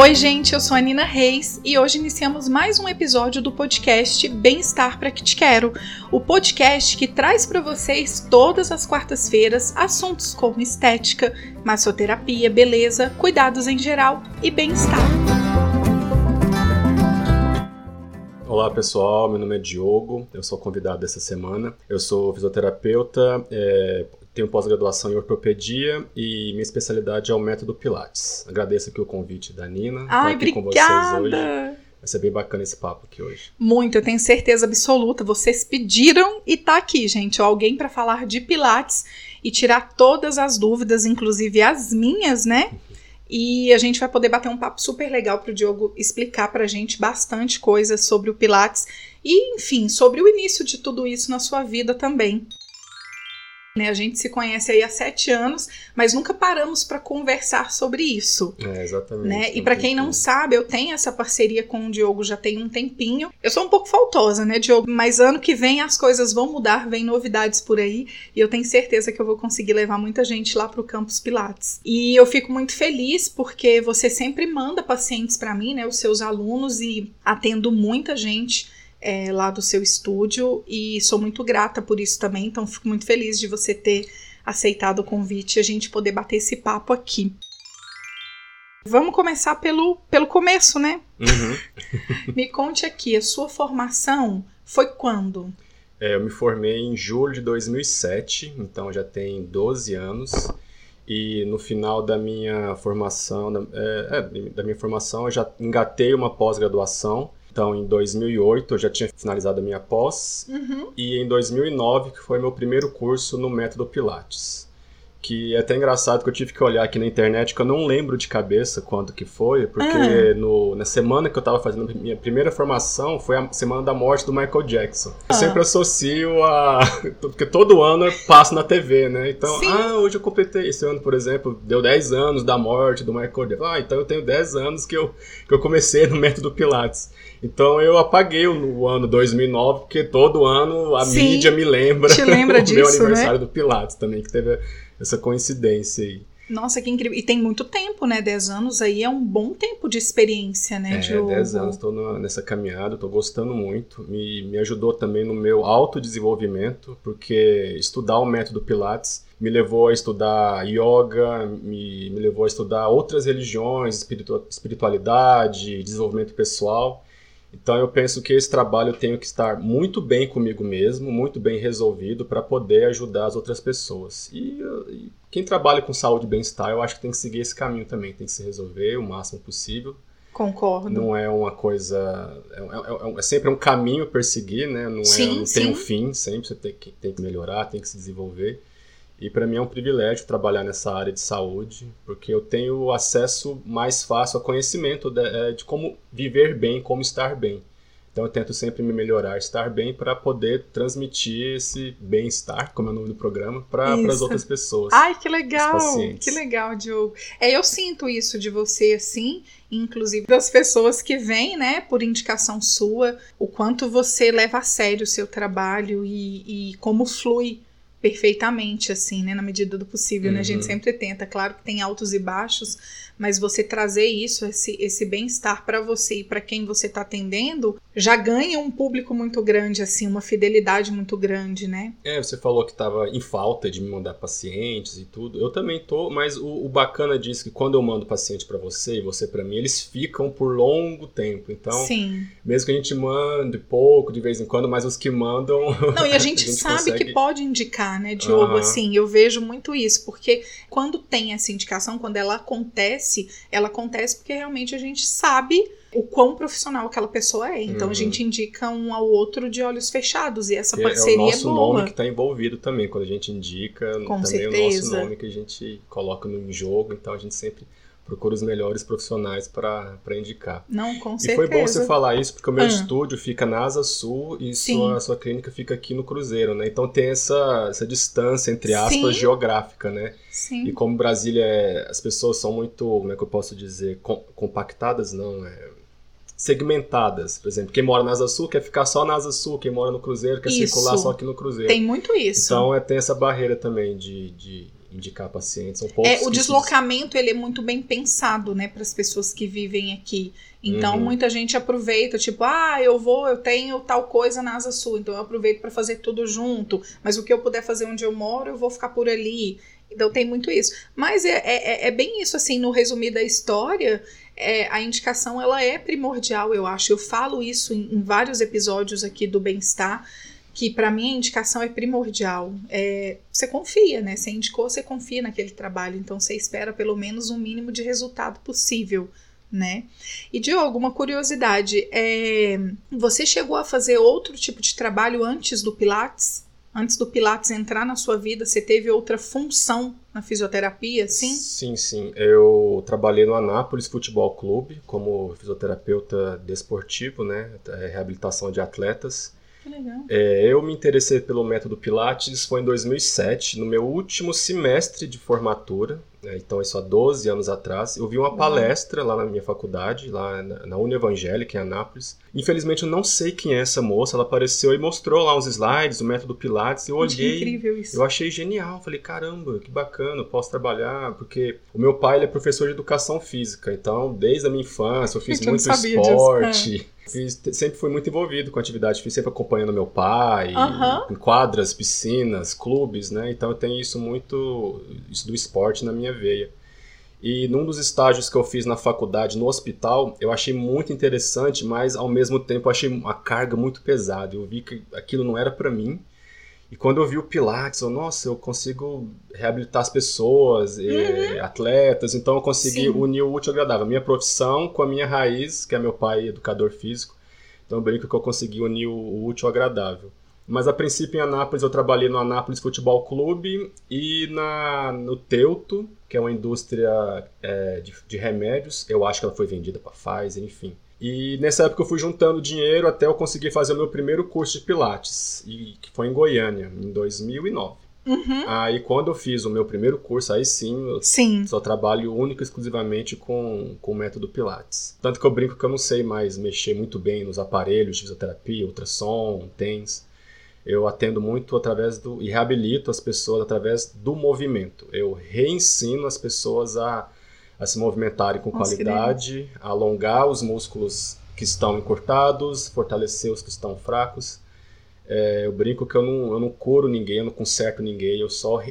Oi, gente, eu sou a Nina Reis e hoje iniciamos mais um episódio do podcast Bem-Estar para que te quero, o podcast que traz para vocês todas as quartas-feiras assuntos como estética, massoterapia, beleza, cuidados em geral e bem-estar. Olá pessoal, meu nome é Diogo, eu sou convidado dessa semana. Eu sou fisioterapeuta, é, tenho pós-graduação em ortopedia e minha especialidade é o método Pilates. Agradeço aqui o convite da Nina. Ai, aqui obrigada. com vocês hoje. Vai ser bem bacana esse papo aqui hoje. Muito, eu tenho certeza absoluta. Vocês pediram e tá aqui, gente. Alguém para falar de Pilates e tirar todas as dúvidas, inclusive as minhas, né? E a gente vai poder bater um papo super legal para o Diogo explicar para a gente bastante coisas sobre o Pilates e, enfim, sobre o início de tudo isso na sua vida também. Né, a gente se conhece aí há sete anos, mas nunca paramos para conversar sobre isso. É, exatamente. Né? E para quem não sabe, eu tenho essa parceria com o Diogo já tem um tempinho. Eu sou um pouco faltosa, né, Diogo? Mas ano que vem as coisas vão mudar, vem novidades por aí, e eu tenho certeza que eu vou conseguir levar muita gente lá pro Campus Pilates. E eu fico muito feliz porque você sempre manda pacientes para mim, né, os seus alunos e atendo muita gente é, lá do seu estúdio e sou muito grata por isso também. Então, fico muito feliz de você ter aceitado o convite e a gente poder bater esse papo aqui. Vamos começar pelo, pelo começo, né? Uhum. me conte aqui, a sua formação foi quando? É, eu me formei em julho de 2007, então já tem 12 anos. E no final da minha formação, da, é, é, da minha formação, eu já engatei uma pós-graduação então, em 2008, eu já tinha finalizado a minha pós. Uhum. E em 2009, que foi meu primeiro curso no Método Pilates. Que é até engraçado que eu tive que olhar aqui na internet, que eu não lembro de cabeça quando que foi, porque Ah. no, na semana que eu tava fazendo a minha primeira formação foi a semana da morte do Michael Jackson. Ah. Eu sempre associo a. Porque todo ano eu passo na TV, né? Então, Sim. ah, hoje eu completei. Esse ano, por exemplo, deu 10 anos da morte do Michael Jackson. Ah, então eu tenho 10 anos que eu, que eu comecei no método Pilates. Então eu apaguei o, o ano 2009, porque todo ano a Sim. mídia me lembra Te lembra o meu disso, aniversário do Pilates também, que teve essa coincidência aí. Nossa, que incrível. E tem muito tempo, né? 10 anos aí é um bom tempo de experiência, né, É, Diogo? 10 anos, estou nessa caminhada, estou gostando muito. Me, me ajudou também no meu autodesenvolvimento, porque estudar o método Pilates me levou a estudar yoga, me, me levou a estudar outras religiões, espiritu- espiritualidade, desenvolvimento pessoal. Então eu penso que esse trabalho eu tenho que estar muito bem comigo mesmo, muito bem resolvido para poder ajudar as outras pessoas. E, e quem trabalha com saúde e bem-estar, eu acho que tem que seguir esse caminho também, tem que se resolver o máximo possível. Concordo. Não é uma coisa. É, é- é- é sempre um caminho a perseguir, né? Não, é, Sim, não tem um fim, sempre você tem que, tem que melhorar, tem que se desenvolver. E para mim é um privilégio trabalhar nessa área de saúde, porque eu tenho acesso mais fácil ao conhecimento de, é, de como viver bem, como estar bem. Então eu tento sempre me melhorar, estar bem, para poder transmitir esse bem-estar, como é o nome do programa, para as outras pessoas. Ai, que legal! Que legal, Diogo. É, eu sinto isso de você, assim, inclusive das pessoas que vêm, né, por indicação sua, o quanto você leva a sério o seu trabalho e, e como flui perfeitamente, assim, né, na medida do possível, né? A gente Uhum. sempre tenta, claro que tem altos e baixos, mas você trazer isso, esse, esse bem-estar para você e para quem você está atendendo, já ganha um público muito grande, assim, uma fidelidade muito grande, né? É, você falou que estava em falta de me mandar pacientes e tudo. Eu também tô, mas o, o bacana disso é que quando eu mando paciente para você e você para mim, eles ficam por longo tempo. Então, Sim. mesmo que a gente mande pouco de vez em quando, mas os que mandam. Não, e a gente, A gente sabe consegue- que pode indicar, né, Diogo? Aham. Assim, eu vejo muito isso, porque quando tem essa indicação, quando ela acontece, ela acontece porque realmente a gente sabe o quão profissional aquela pessoa é. Então a Uhum. gente indica um ao outro de olhos fechados e essa que parceria é é, o nosso boa. nome que está envolvido também. Quando a gente indica, Com também é o certeza. nosso nome que a gente coloca no jogo. Então a gente sempre procura os melhores profissionais para indicar. Não, com E certeza. foi bom você falar isso, porque o meu Ah. estúdio fica na Asa Sul e Sim. sua, sua clínica fica aqui no Cruzeiro, né? Então tem essa, essa distância, entre aspas, Sim. geográfica, né? Sim. E como Brasília, é, as pessoas são muito, como é que eu posso dizer, com- compactadas, não, é, segmentadas. Por exemplo, quem mora na Asa Sul quer ficar só na Asa Sul, quem mora no Cruzeiro quer Isso. circular só aqui no Cruzeiro. Tem muito isso. Então é, tem essa barreira também de, de indicar pacientes. São poucos é, o deslocamento ele é muito bem pensado, né, para as pessoas que vivem aqui. Então uhum. muita gente aproveita, tipo, ah, eu vou, eu tenho tal coisa na Asa Sul, então eu aproveito para fazer tudo junto. Mas o que eu puder fazer onde eu moro, eu vou ficar por ali. Então tem muito isso. Mas é, é, é bem isso, assim, no resumir da história, é, a indicação ela é primordial, eu acho. Eu falo isso em, em vários episódios aqui do bem-estar que para mim a indicação é primordial. É, você confia, né? Você indicou, você confia naquele trabalho, então você espera pelo menos um mínimo de resultado possível, né? E Diogo, uma curiosidade, é, você chegou a fazer outro tipo de trabalho antes do Pilates? Antes do Pilates entrar na sua vida, você teve outra função na fisioterapia, sim? Sim, sim. Eu trabalhei no Anápolis Futebol Clube como fisioterapeuta desportivo, né? É, reabilitação de atletas. É, eu me interessei pelo método Pilates foi em 2007, no meu último semestre de formatura, né, então isso há 12 anos atrás. Eu vi uma palestra lá na minha faculdade, lá na, na Uni Evangélica, em Anápolis. Infelizmente eu não sei quem é essa moça, ela apareceu e mostrou lá uns slides, o método Pilates, eu olhei. Que incrível isso. Eu achei genial, falei, caramba, que bacana, eu posso trabalhar, porque o meu pai é professor de educação física, então desde a minha infância eu fiz eu muito esporte. Disso. É. Fiz, sempre fui muito envolvido com atividade fui sempre acompanhando meu pai, em quadras, piscinas, clubes, né? Então eu tenho isso muito, isso do esporte na minha veia. E num dos estágios que eu fiz na faculdade, no hospital, eu achei muito interessante, mas ao mesmo tempo achei uma carga muito pesada. Eu vi que aquilo não era para mim. E quando eu vi o Pilates, eu, nossa, eu consigo reabilitar as pessoas, uhum. atletas, então eu consegui Sim. unir o útil ao agradável. Minha profissão com a minha raiz, que é meu pai educador físico. Então eu brinco que eu consegui unir o útil ao agradável. Mas a princípio em Anápolis eu trabalhei no Anápolis Futebol Clube e na, no Teuto, que é uma indústria é, de, de remédios. Eu acho que ela foi vendida para Pfizer, enfim. E nessa época eu fui juntando dinheiro até eu conseguir fazer o meu primeiro curso de Pilates, e, que foi em Goiânia, em 2009. Uhum. Aí quando eu fiz o meu primeiro curso, aí sim, eu sim. só trabalho único e exclusivamente com, com o método Pilates. Tanto que eu brinco que eu não sei mais mexer muito bem nos aparelhos de fisioterapia, ultrassom, TENS. Eu atendo muito através do. e reabilito as pessoas através do movimento. Eu reensino as pessoas a a se movimentarem com Nossa, qualidade, alongar os músculos que estão encurtados, fortalecer os que estão fracos. É, eu brinco que eu não, eu não curo ninguém, eu não conserto ninguém, eu só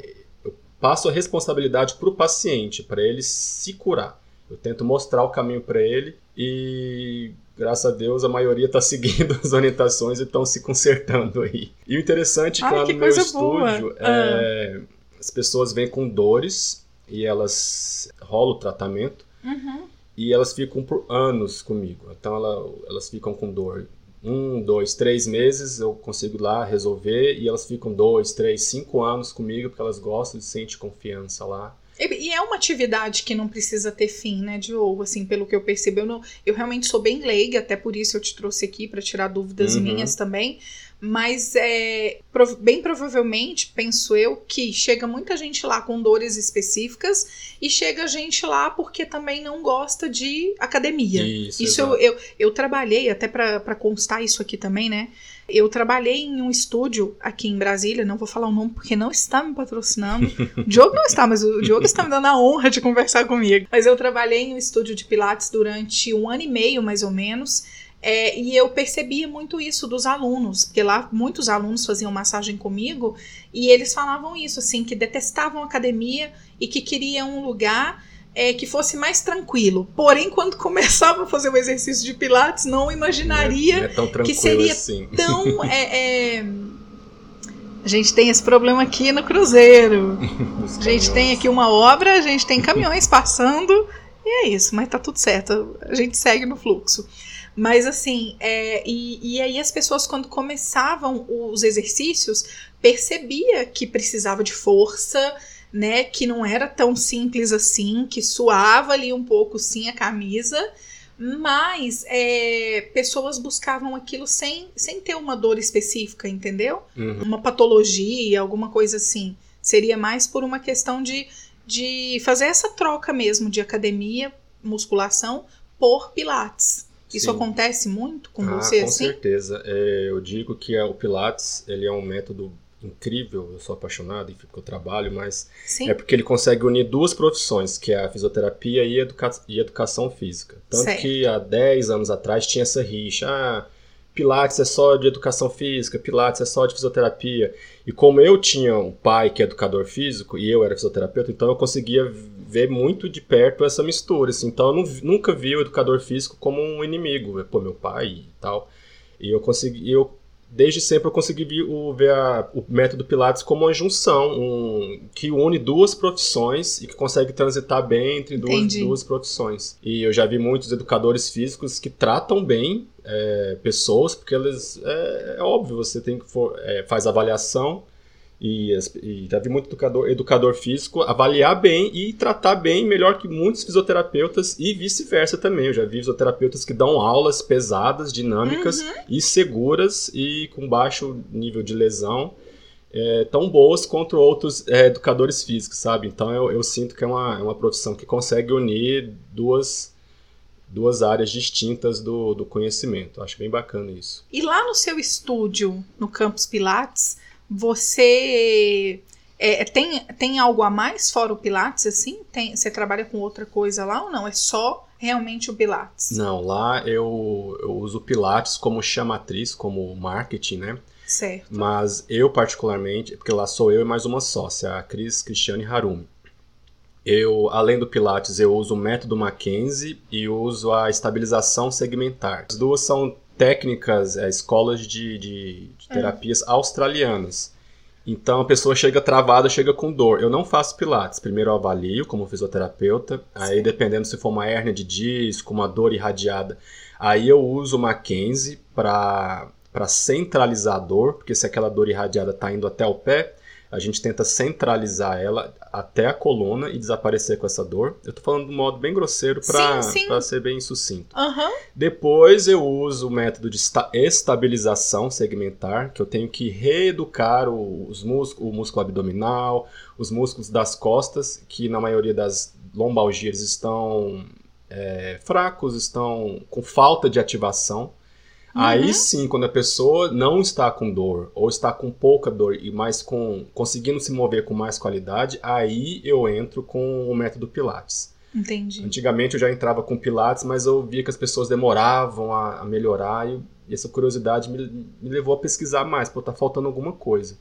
eu passo a responsabilidade para o paciente, para ele se curar. Eu tento mostrar o caminho para ele e, graças a Deus, a maioria está seguindo as orientações e estão se consertando aí. E o interessante é que lá no meu estúdio, é, ah. as pessoas vêm com dores e elas rolam o tratamento uhum. e elas ficam por anos comigo. Então ela, elas ficam com dor um, dois, três meses eu consigo lá resolver e elas ficam dois, três, cinco anos comigo porque elas gostam, sentem confiança lá. E é uma atividade que não precisa ter fim, né, Diogo? Assim, pelo que eu percebi, eu, não, eu realmente sou bem leiga, até por isso eu te trouxe aqui para tirar dúvidas uhum. minhas também. Mas é bem provavelmente, penso eu, que chega muita gente lá com dores específicas e chega gente lá porque também não gosta de academia. Isso, isso eu, eu, eu, trabalhei, até para constar isso aqui também, né? Eu trabalhei em um estúdio aqui em Brasília, não vou falar o nome porque não está me patrocinando. O Diogo não está, mas o Diogo está me dando a honra de conversar comigo. Mas eu trabalhei em um estúdio de Pilates durante um ano e meio, mais ou menos. É, e eu percebia muito isso dos alunos, porque lá muitos alunos faziam massagem comigo e eles falavam isso, assim, que detestavam academia e que queriam um lugar é, que fosse mais tranquilo. Porém, quando começava a fazer o exercício de Pilates, não imaginaria não é, é que seria assim. tão. É, é, a gente tem esse problema aqui no Cruzeiro. a gente tem aqui uma obra, a gente tem caminhões passando, e é isso, mas tá tudo certo. A gente segue no fluxo. Mas assim, é, e, e aí as pessoas, quando começavam os exercícios, percebia que precisava de força, né? Que não era tão simples assim, que suava ali um pouco sim a camisa. Mas é, pessoas buscavam aquilo sem, sem ter uma dor específica, entendeu? Uhum. Uma patologia, alguma coisa assim. Seria mais por uma questão de, de fazer essa troca mesmo de academia, musculação, por pilates. Isso Sim. acontece muito com ah, você, com assim? Com certeza. É, eu digo que é, o Pilates ele é um método incrível, eu sou apaixonado, enfim, porque eu trabalho, mas Sim. é porque ele consegue unir duas profissões, que é a fisioterapia e, educa e educação física. Tanto Certo. que há 10 anos atrás tinha essa rixa, ah, Pilates é só de educação física, Pilates é só de fisioterapia. E como eu tinha um pai que é educador físico e eu era fisioterapeuta, então eu conseguia ver muito de perto essa mistura. Assim. Então eu não nunca vi o educador físico como um inimigo, pô, meu pai e tal. E eu consegui, eu desde sempre eu consegui vi- o- ver a- o método Pilates como uma junção, um, que une duas profissões e que consegue transitar bem entre duas, duas profissões. E eu já vi muitos educadores físicos que tratam bem é, pessoas, porque eles é, é óbvio, você tem que for, é, faz avaliação e, e já vi muito educador, educador físico avaliar bem e tratar bem melhor que muitos fisioterapeutas e vice-versa também. Eu já vi fisioterapeutas que dão aulas pesadas, dinâmicas Uhum. e seguras e com baixo nível de lesão. é, tão boas quanto outros é, educadores físicos, sabe? Então eu, eu sinto que é uma, é uma profissão que consegue unir duas, duas áreas distintas do, do conhecimento. Acho bem bacana isso. E lá no seu estúdio, no Campus Pilates, você é, tem, tem algo a mais fora o Pilates, assim? Tem, você trabalha com outra coisa lá ou não? É só realmente o Pilates? Não, lá eu, eu uso Pilates como chamatriz, como marketing, né? Certo. Mas eu particularmente, porque lá sou eu e mais uma sócia, a Cris Cristiane Harumi. Eu, além do Pilates, eu uso o método Mackenzie e uso a estabilização segmentar. As duas são técnicas, é, escolas de, de- de terapias australianas. Então a pessoa chega travada, chega com dor. Eu não faço Pilates. Primeiro eu avalio como fisioterapeuta. Aí, Certo. dependendo se for uma hérnia de disco, uma dor irradiada, aí eu uso o Mackenzie para para centralizar a dor, porque se aquela dor irradiada está indo até o pé, a gente tenta centralizar ela até a coluna e desaparecer com essa dor. Eu tô falando de um modo bem grosseiro para ser bem sucinto. Aham. Depois eu uso o método de esta- estabilização segmentar, que eu tenho que reeducar o- os músculos, o músculo abdominal, os músculos das costas, que na maioria das lombalgias estão é, fracos, estão com falta de ativação. Aí sim, quando a pessoa não está com dor, ou está com pouca dor e mais com conseguindo se mover com mais qualidade, aí eu entro com o método Pilates. Entendi. Antigamente eu já entrava com Pilates, mas eu via que as pessoas demoravam a, a melhorar e, e essa curiosidade me, me levou a pesquisar mais, pô, tá faltando alguma coisa.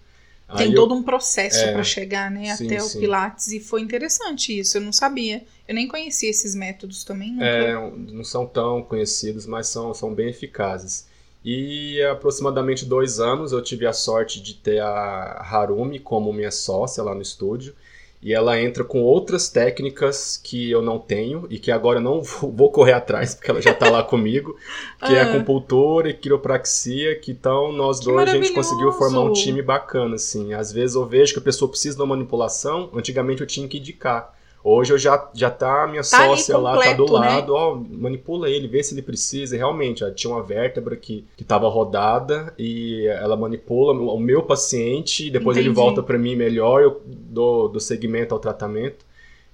Tem Aí todo um processo É. para chegar né, Sim, até o sim. Pilates e foi interessante isso. Eu não sabia. Eu nem conhecia esses métodos também. Nunca. É, não são tão conhecidos, mas são, são bem eficazes. E há aproximadamente dois anos eu tive a sorte de ter a Harumi como minha sócia lá no estúdio. E ela entra com outras técnicas que eu não tenho e que agora eu não vou correr atrás, porque ela já está lá comigo, que é Ah. acupuntura e quiropraxia, que então nós Que dois a gente conseguiu formar um time bacana, assim. Às vezes eu vejo que a pessoa precisa de uma manipulação, antigamente eu tinha que indicar. Hoje eu já, já tá a minha Tá sócia lá, tá do completo, né? lado, ó, manipula ele, vê se ele precisa. E realmente, ó, tinha uma vértebra que, que tava rodada e ela manipula o meu paciente, e depois ele Entendi. volta para mim melhor, eu dou do segmento ao tratamento.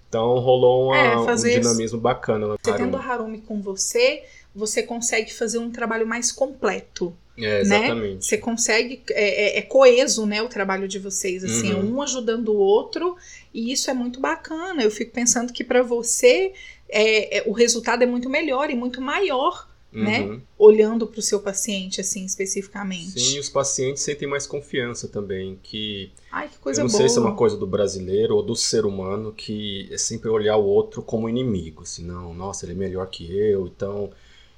Então rolou uma- É, um dinamismo bacana. lá. Você tendo a Harumi com você, você consegue fazer um trabalho mais completo. É, exatamente. Você consegue. É, é- é coeso, né? O trabalho de vocês, assim, Uhum. um ajudando o outro, e isso é muito bacana. Eu fico pensando que para você é, é- o resultado é muito melhor e muito maior, né? Uhum. olhando para o seu paciente, assim, especificamente. Sim, os pacientes sentem mais confiança também, que Ai, que coisa eu não boa. sei se é uma coisa do brasileiro ou do ser humano que é sempre olhar o outro como inimigo, assim, não, nossa, ele é melhor que eu, então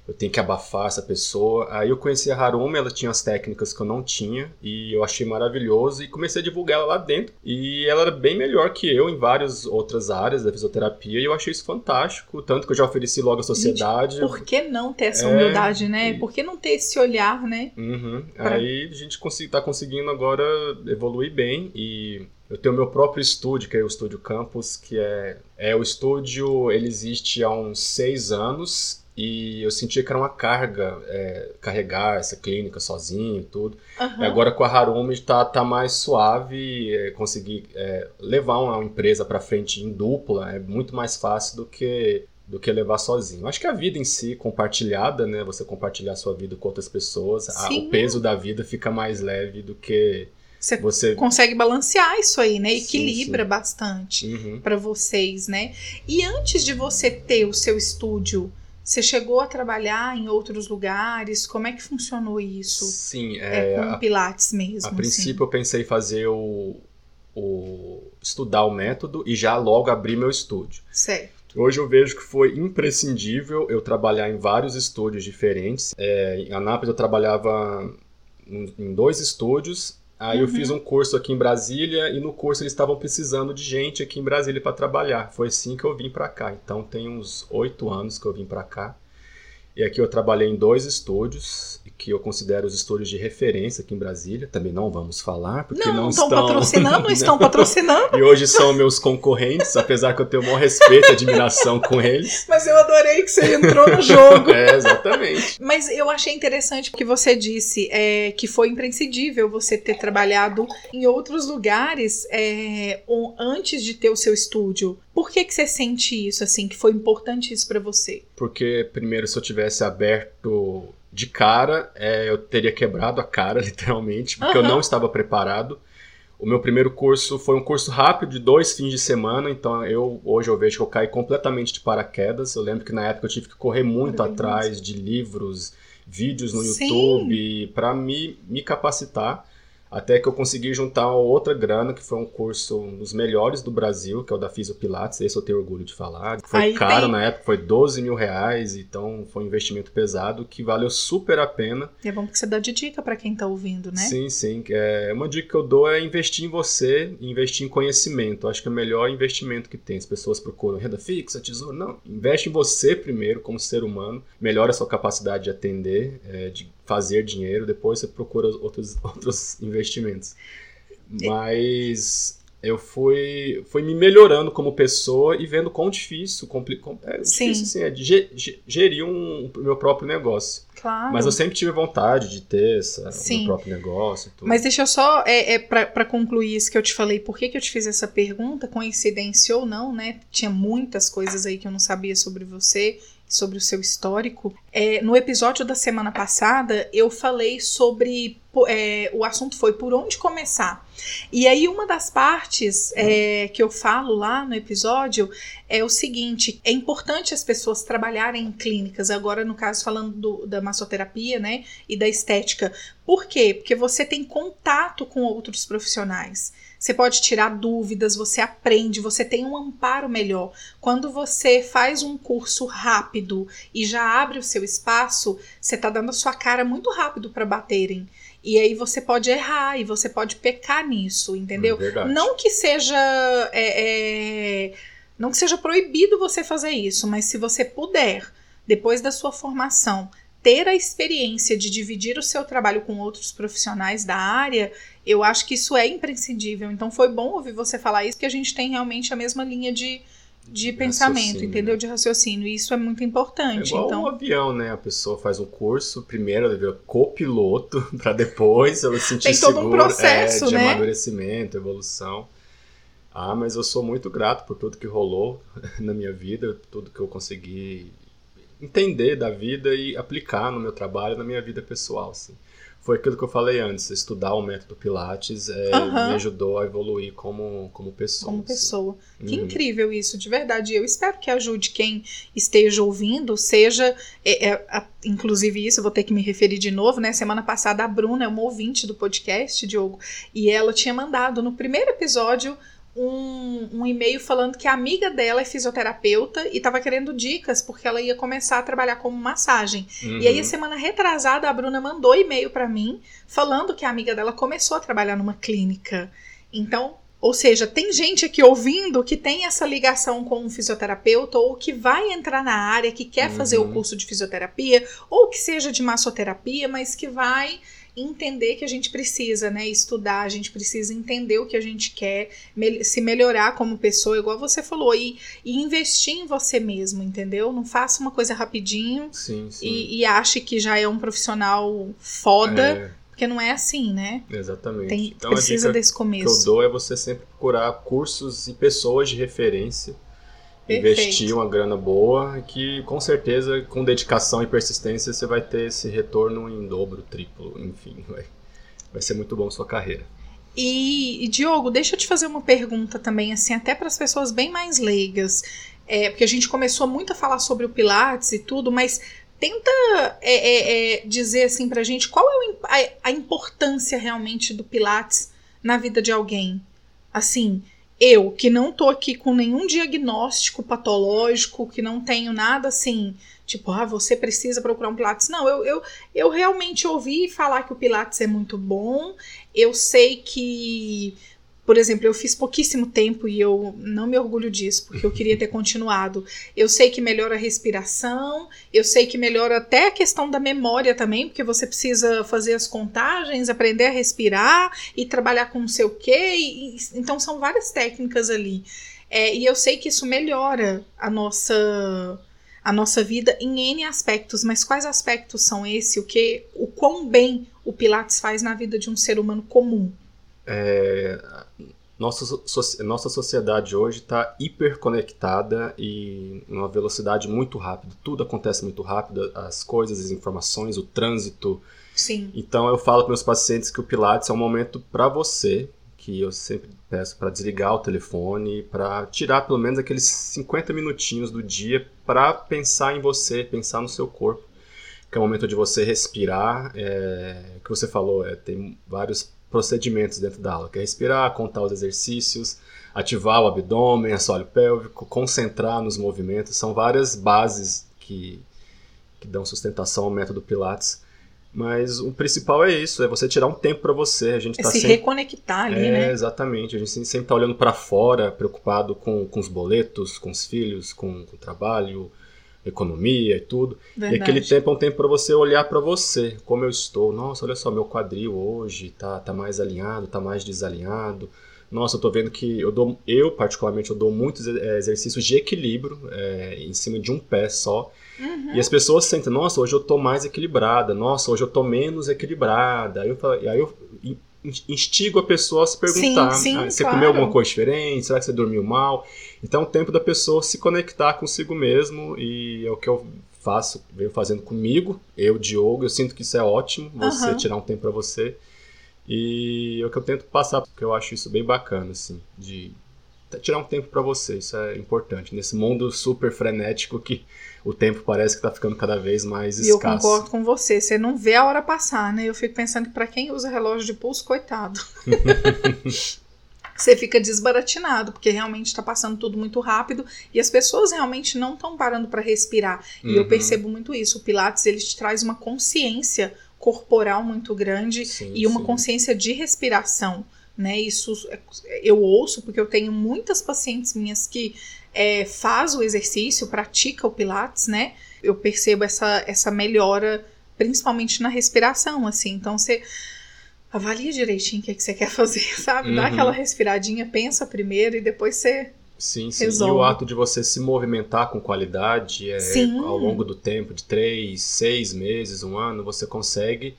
eu tenho que abafar essa pessoa. Aí eu conheci a Harumi, ela tinha as técnicas que eu não tinha e eu achei maravilhoso e comecei a divulgar ela lá dentro. E ela era bem melhor que eu em várias outras áreas da fisioterapia e eu achei isso fantástico, tanto que eu já ofereci logo à sociedade. Por que não ter essa É, humildade, né? e- Por que não ter esse olhar, né? Uhum. Pra- Aí a gente tá conseguindo agora evoluir bem e eu tenho meu próprio estúdio, que é o Estúdio Campus, que é, é o estúdio, ele existe há uns seis anos e eu sentia que era uma carga é, carregar essa clínica sozinho e tudo. Agora com a Harumi tá, tá mais suave, é, conseguir é, levar uma empresa para frente em dupla é muito mais fácil do que do que levar sozinho. Acho que a vida em si compartilhada, né, você compartilhar a sua vida com outras pessoas, a- o peso da vida fica mais leve do que Você, você... consegue balancear isso aí, né? Equilibra sim, sim. bastante uhum. para vocês, né? E antes de você ter o seu estúdio, você chegou a trabalhar em outros lugares? Como é que funcionou isso? Sim, é, é com a, Pilates mesmo. A assim? princípio eu pensei em fazer o, o estudar o método e já logo abrir meu estúdio. Certo. Hoje eu vejo que foi imprescindível eu trabalhar em vários estúdios diferentes. É, em Anápolis eu trabalhava em dois estúdios Aí eu fiz uhum. um curso aqui em Brasília e no curso eles estavam precisando de gente aqui em Brasília para trabalhar. Foi assim que eu vim para cá. Então tem uns oito anos que eu vim para cá. E aqui eu trabalhei em dois estúdios que eu considero os estúdios de referência aqui em Brasília. Também não vamos falar, porque não, não estão... patrocinando, não estão patrocinando. e hoje são meus concorrentes, apesar que eu tenho o maior respeito e admiração com eles. Mas eu adorei que você entrou no jogo. é, exatamente. Mas eu achei interessante porque você disse é, que foi imprescindível você ter trabalhado em outros lugares é, antes de ter o seu estúdio. Por que, que você sente isso, assim, que foi importante isso para você? Porque, primeiro, se eu tivesse aberto de cara, é, eu teria quebrado a cara, literalmente, porque uhum. eu não estava preparado. O meu primeiro curso foi um curso rápido de dois fins de semana, então eu hoje eu vejo que eu caí completamente de paraquedas. Eu lembro que na época eu tive que correr muito atrás de livros, vídeos no Sim. YouTube para me, me capacitar. Até que eu consegui juntar outra grana, que foi um curso um dos melhores do Brasil, que é o da Fisiopilates, esse eu tenho orgulho de falar. Foi Aí caro tem... na época, foi 12 mil reais, então foi um investimento pesado que valeu super a pena. E é bom porque você dá de dica para quem tá ouvindo, né? Sim, sim. É, uma dica que eu dou é investir em você, investir em conhecimento. Acho que é o melhor investimento que tem. As pessoas procuram renda fixa, tesouro. Não, investe em você primeiro, como ser humano. Melhora a sua capacidade de atender, é, de fazer dinheiro, depois você procura outros, outros investimentos. Mas eu fui, fui me melhorando como pessoa e vendo quão difícil, compli, é Sim. difícil assim, é de gerir um, meu próprio negócio. Claro. Mas eu sempre tive vontade de ter essa, Sim. meu próprio negócio. Mas deixa eu só, é, é para concluir isso que eu te falei, por que, que eu te fiz essa pergunta, coincidência ou não, né? Tinha muitas coisas aí que eu não sabia sobre você sobre o seu histórico. É, no episódio da semana passada, eu falei sobre. É, o assunto foi por onde começar. E aí, uma das partes é, que eu falo lá no episódio é o seguinte: é importante as pessoas trabalharem em clínicas, agora no caso falando do, da massoterapia, né, e da estética. Por quê? Porque você tem contato com outros profissionais. Você pode tirar dúvidas, você aprende, você tem um amparo melhor. Quando você faz um curso rápido e já abre o seu espaço, você está dando a sua cara muito rápido para baterem. E aí você pode errar e você pode pecar nisso, entendeu? É não que seja. É, é, não que seja proibido você fazer isso, mas se você puder, depois da sua formação, ter a experiência de dividir o seu trabalho com outros profissionais da área, eu acho que isso é imprescindível. Então foi bom ouvir você falar isso, porque a gente tem realmente a mesma linha de, de pensamento, entendeu? De raciocínio. E isso é muito importante. É igual então... um avião, né? A pessoa faz um curso, primeiro ela vira copiloto, para depois ela se sentir Tem todo um processo, é, de né? amadurecimento, evolução. Ah, mas eu sou muito grato por tudo que rolou na minha vida, tudo que eu consegui entender da vida e aplicar no meu trabalho, na minha vida pessoal, assim foi aquilo que eu falei antes, estudar o método Pilates é, uhum. me ajudou a evoluir como, como pessoa. Como pessoa. Assim. Que uhum. incrível isso, de verdade. Eu espero que ajude quem esteja ouvindo, seja, é, é, a, inclusive isso, eu vou ter que me referir de novo, né? Semana passada a Bruna é uma ouvinte do podcast, Diogo, e ela tinha mandado no primeiro episódio um, um e-mail falando que a amiga dela é fisioterapeuta e estava querendo dicas porque ela ia começar a trabalhar como massagem. Uhum. E aí, a uhum. semana retrasada, a Bruna mandou e-mail para mim falando que a amiga dela começou a trabalhar numa clínica. Então, ou seja, tem gente aqui ouvindo que tem essa ligação com um fisioterapeuta ou que vai entrar na área, que quer uhum. fazer o curso de fisioterapia, ou que seja de massoterapia, mas que vai entender que a gente precisa, né, estudar, a gente precisa entender o que a gente quer, se melhorar como pessoa, igual você falou, e, e, investir em você mesmo, entendeu? Não faça uma coisa rapidinho sim, sim. E, e ache que já é um profissional foda. É. Porque não é assim, né? Exatamente. Tem, então, precisa desse começo. O que eu dou é você sempre procurar cursos e pessoas de referência Perfeito. investir uma grana boa que com certeza com dedicação e persistência você vai ter esse retorno em dobro, triplo, enfim, vai, vai ser muito bom sua carreira. E, e, Diogo, deixa eu te fazer uma pergunta também, assim, até para as pessoas bem mais leigas. É, porque a gente começou muito a falar sobre o Pilates e tudo, mas tenta é, é, é dizer assim pra gente qual é a, a importância realmente do Pilates na vida de alguém. Assim, eu que não tô aqui com nenhum diagnóstico patológico, que não tenho nada assim, tipo, ah, você precisa procurar um Pilates. Não, eu, eu, eu realmente ouvi falar que o Pilates é muito bom. Eu sei que por exemplo, eu fiz pouquíssimo tempo e eu não me orgulho disso, porque eu queria ter continuado. Eu sei que melhora a respiração, eu sei que melhora até a questão da memória também, porque você precisa fazer as contagens, aprender a respirar e trabalhar com não sei o quê. E, então são várias técnicas ali. É, e eu sei que isso melhora a nossa a nossa vida em N aspectos, mas quais aspectos são esse? O que, o quão bem o Pilates faz na vida de um ser humano comum? É, nossa, nossa sociedade hoje está hiperconectada e uma velocidade muito rápida. Tudo acontece muito rápido, as coisas, as informações, o trânsito. Sim. Então eu falo para meus pacientes que o Pilates é um momento para você, que eu sempre peço para desligar o telefone, para tirar pelo menos aqueles 50 minutinhos do dia para pensar em você, pensar no seu corpo. Que é o momento de você respirar, é, que você falou, é, tem vários procedimentos dentro da aula, que é respirar, contar os exercícios, ativar o abdômen, assoalho pélvico, concentrar nos movimentos. São várias bases que, que dão sustentação ao método Pilates. Mas o principal é isso, é você tirar um tempo para você. A gente é tá se sempre... reconectar ali, é, né? Exatamente. A gente sempre está olhando para fora, preocupado com, com os boletos, com os filhos, com, com o trabalho, economia e tudo. Verdade. E aquele tempo é um tempo para você olhar para você, como eu estou. Nossa, olha só, meu quadril hoje tá, tá mais alinhado, tá mais desalinhado. Nossa, eu tô vendo que eu dou, eu particularmente, eu dou muitos é, exercícios de equilíbrio é, em cima de um pé só. Uhum. E as pessoas sentem, nossa, hoje eu tô mais equilibrada, nossa, hoje eu tô menos equilibrada. Aí eu, aí eu instigo a pessoa a se perguntar: sim, sim, ah, você claro. comeu alguma coisa diferente? Será que você dormiu mal? Então, o tempo da pessoa se conectar consigo mesmo e é o que eu faço, venho fazendo comigo, eu, Diogo. Eu sinto que isso é ótimo, você uhum. tirar um tempo para você. E é o que eu tento passar, porque eu acho isso bem bacana, assim, de tirar um tempo para você. Isso é importante nesse mundo super frenético que o tempo parece que tá ficando cada vez mais escasso. E eu concordo com você. Você não vê a hora passar, né? Eu fico pensando que para quem usa relógio de pulso, coitado. você fica desbaratinado, porque realmente está passando tudo muito rápido e as pessoas realmente não estão parando para respirar. Uhum. E eu uhum. percebo muito isso. O Pilates ele te traz uma consciência corporal muito grande sim, e uma sim. consciência de respiração. Né, isso eu ouço porque eu tenho muitas pacientes minhas que é, faz o exercício, pratica o Pilates, né? Eu percebo essa, essa melhora, principalmente na respiração, assim. Então você avalia direitinho o que, é que você quer fazer, sabe? Uhum. Dá aquela respiradinha, pensa primeiro e depois você. Sim, sim. Resolve. E o ato de você se movimentar com qualidade é, ao longo do tempo, de três, seis meses, um ano, você consegue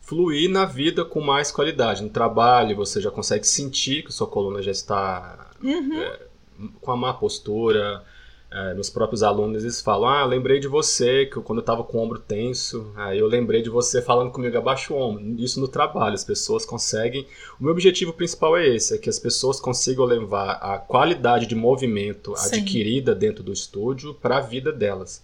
fluir na vida com mais qualidade. No trabalho, você já consegue sentir que sua coluna já está uhum. é, com a má postura. É, meus próprios alunos eles falam: Ah, lembrei de você, que eu, quando eu estava com o ombro tenso, aí eu lembrei de você falando comigo abaixo o ombro. Isso no trabalho, as pessoas conseguem. O meu objetivo principal é esse: é que as pessoas consigam levar a qualidade de movimento Sim. adquirida dentro do estúdio para a vida delas.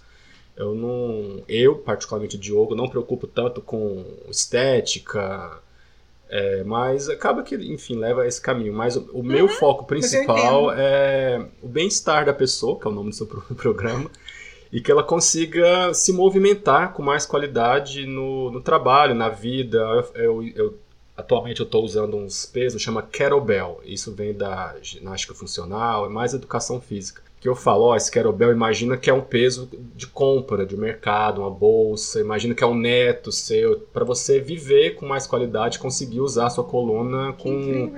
Eu não, eu particularmente Diogo, não preocupo tanto com estética, é, mas acaba que, enfim, leva a esse caminho. Mas o, o meu uhum, foco principal é o bem-estar da pessoa, que é o nome do seu programa, e que ela consiga se movimentar com mais qualidade no, no trabalho, na vida. Eu, eu, eu atualmente eu estou usando uns pesos, chama kettlebell. Isso vem da ginástica funcional, é mais educação física que eu falo, ó, esse kettlebell, imagina que é um peso de compra, de mercado, uma bolsa, imagina que é um neto seu, para você viver com mais qualidade, conseguir usar a sua coluna com,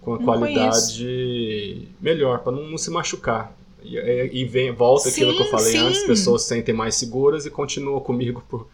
com a não qualidade conheço. melhor, para não, não, se machucar. E, e vem, volta sim, aquilo que eu falei sim. antes, as pessoas se sentem mais seguras e continuam comigo por,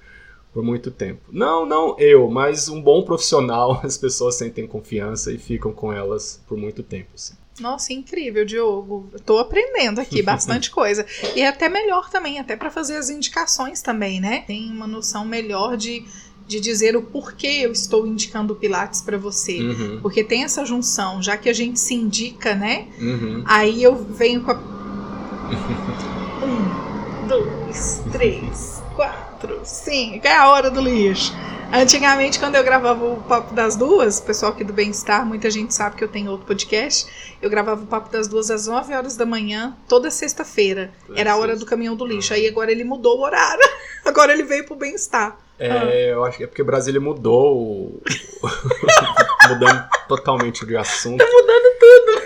por muito tempo. Não, não eu, mas um bom profissional, as pessoas sentem confiança e ficam com elas por muito tempo. Assim. Nossa, incrível, Diogo. Estou aprendendo aqui bastante coisa. E é até melhor também, até para fazer as indicações também, né? Tem uma noção melhor de de dizer o porquê eu estou indicando o Pilates para você. Uhum. Porque tem essa junção, já que a gente se indica, né? Uhum. Aí eu venho com a. Um, dois, três, quatro, cinco. É a hora do lixo. Antigamente, quando eu gravava o Papo das Duas, o pessoal aqui do Bem-Estar, muita gente sabe que eu tenho outro podcast. Eu gravava o Papo das Duas às 9 horas da manhã, toda sexta-feira. Era a hora do caminhão do lixo. Aí agora ele mudou o horário. Agora ele veio pro Bem-Estar. É, eu acho que é porque Brasília mudou. mudando totalmente de assunto. Tá mudando.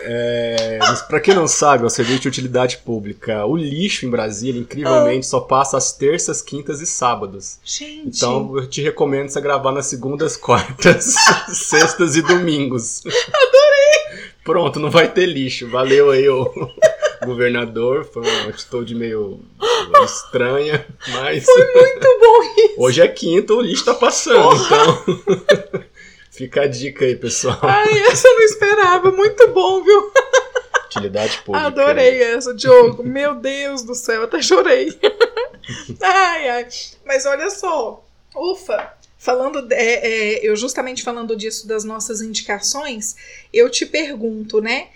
É, mas pra quem não sabe, é o serviço de utilidade pública. O lixo em Brasília, incrivelmente, só passa às terças, quintas e sábados. Gente. Então eu te recomendo você gravar nas segundas, quartas, sextas e domingos. Adorei! Pronto, não vai ter lixo. Valeu aí, ô governador. Foi uma atitude meio estranha, mas Muito bom isso. hoje é quinta, o lixo tá passando. Então fica a dica aí, pessoal. Ai, essa eu não esperava. Muito bom, viu? Utilidade pública. Adorei essa, Diogo. Meu Deus do céu, até chorei. ai, ai. Mas olha só, ufa. Falando, é, é, eu justamente falando disso das nossas indicações, eu te pergunto, né?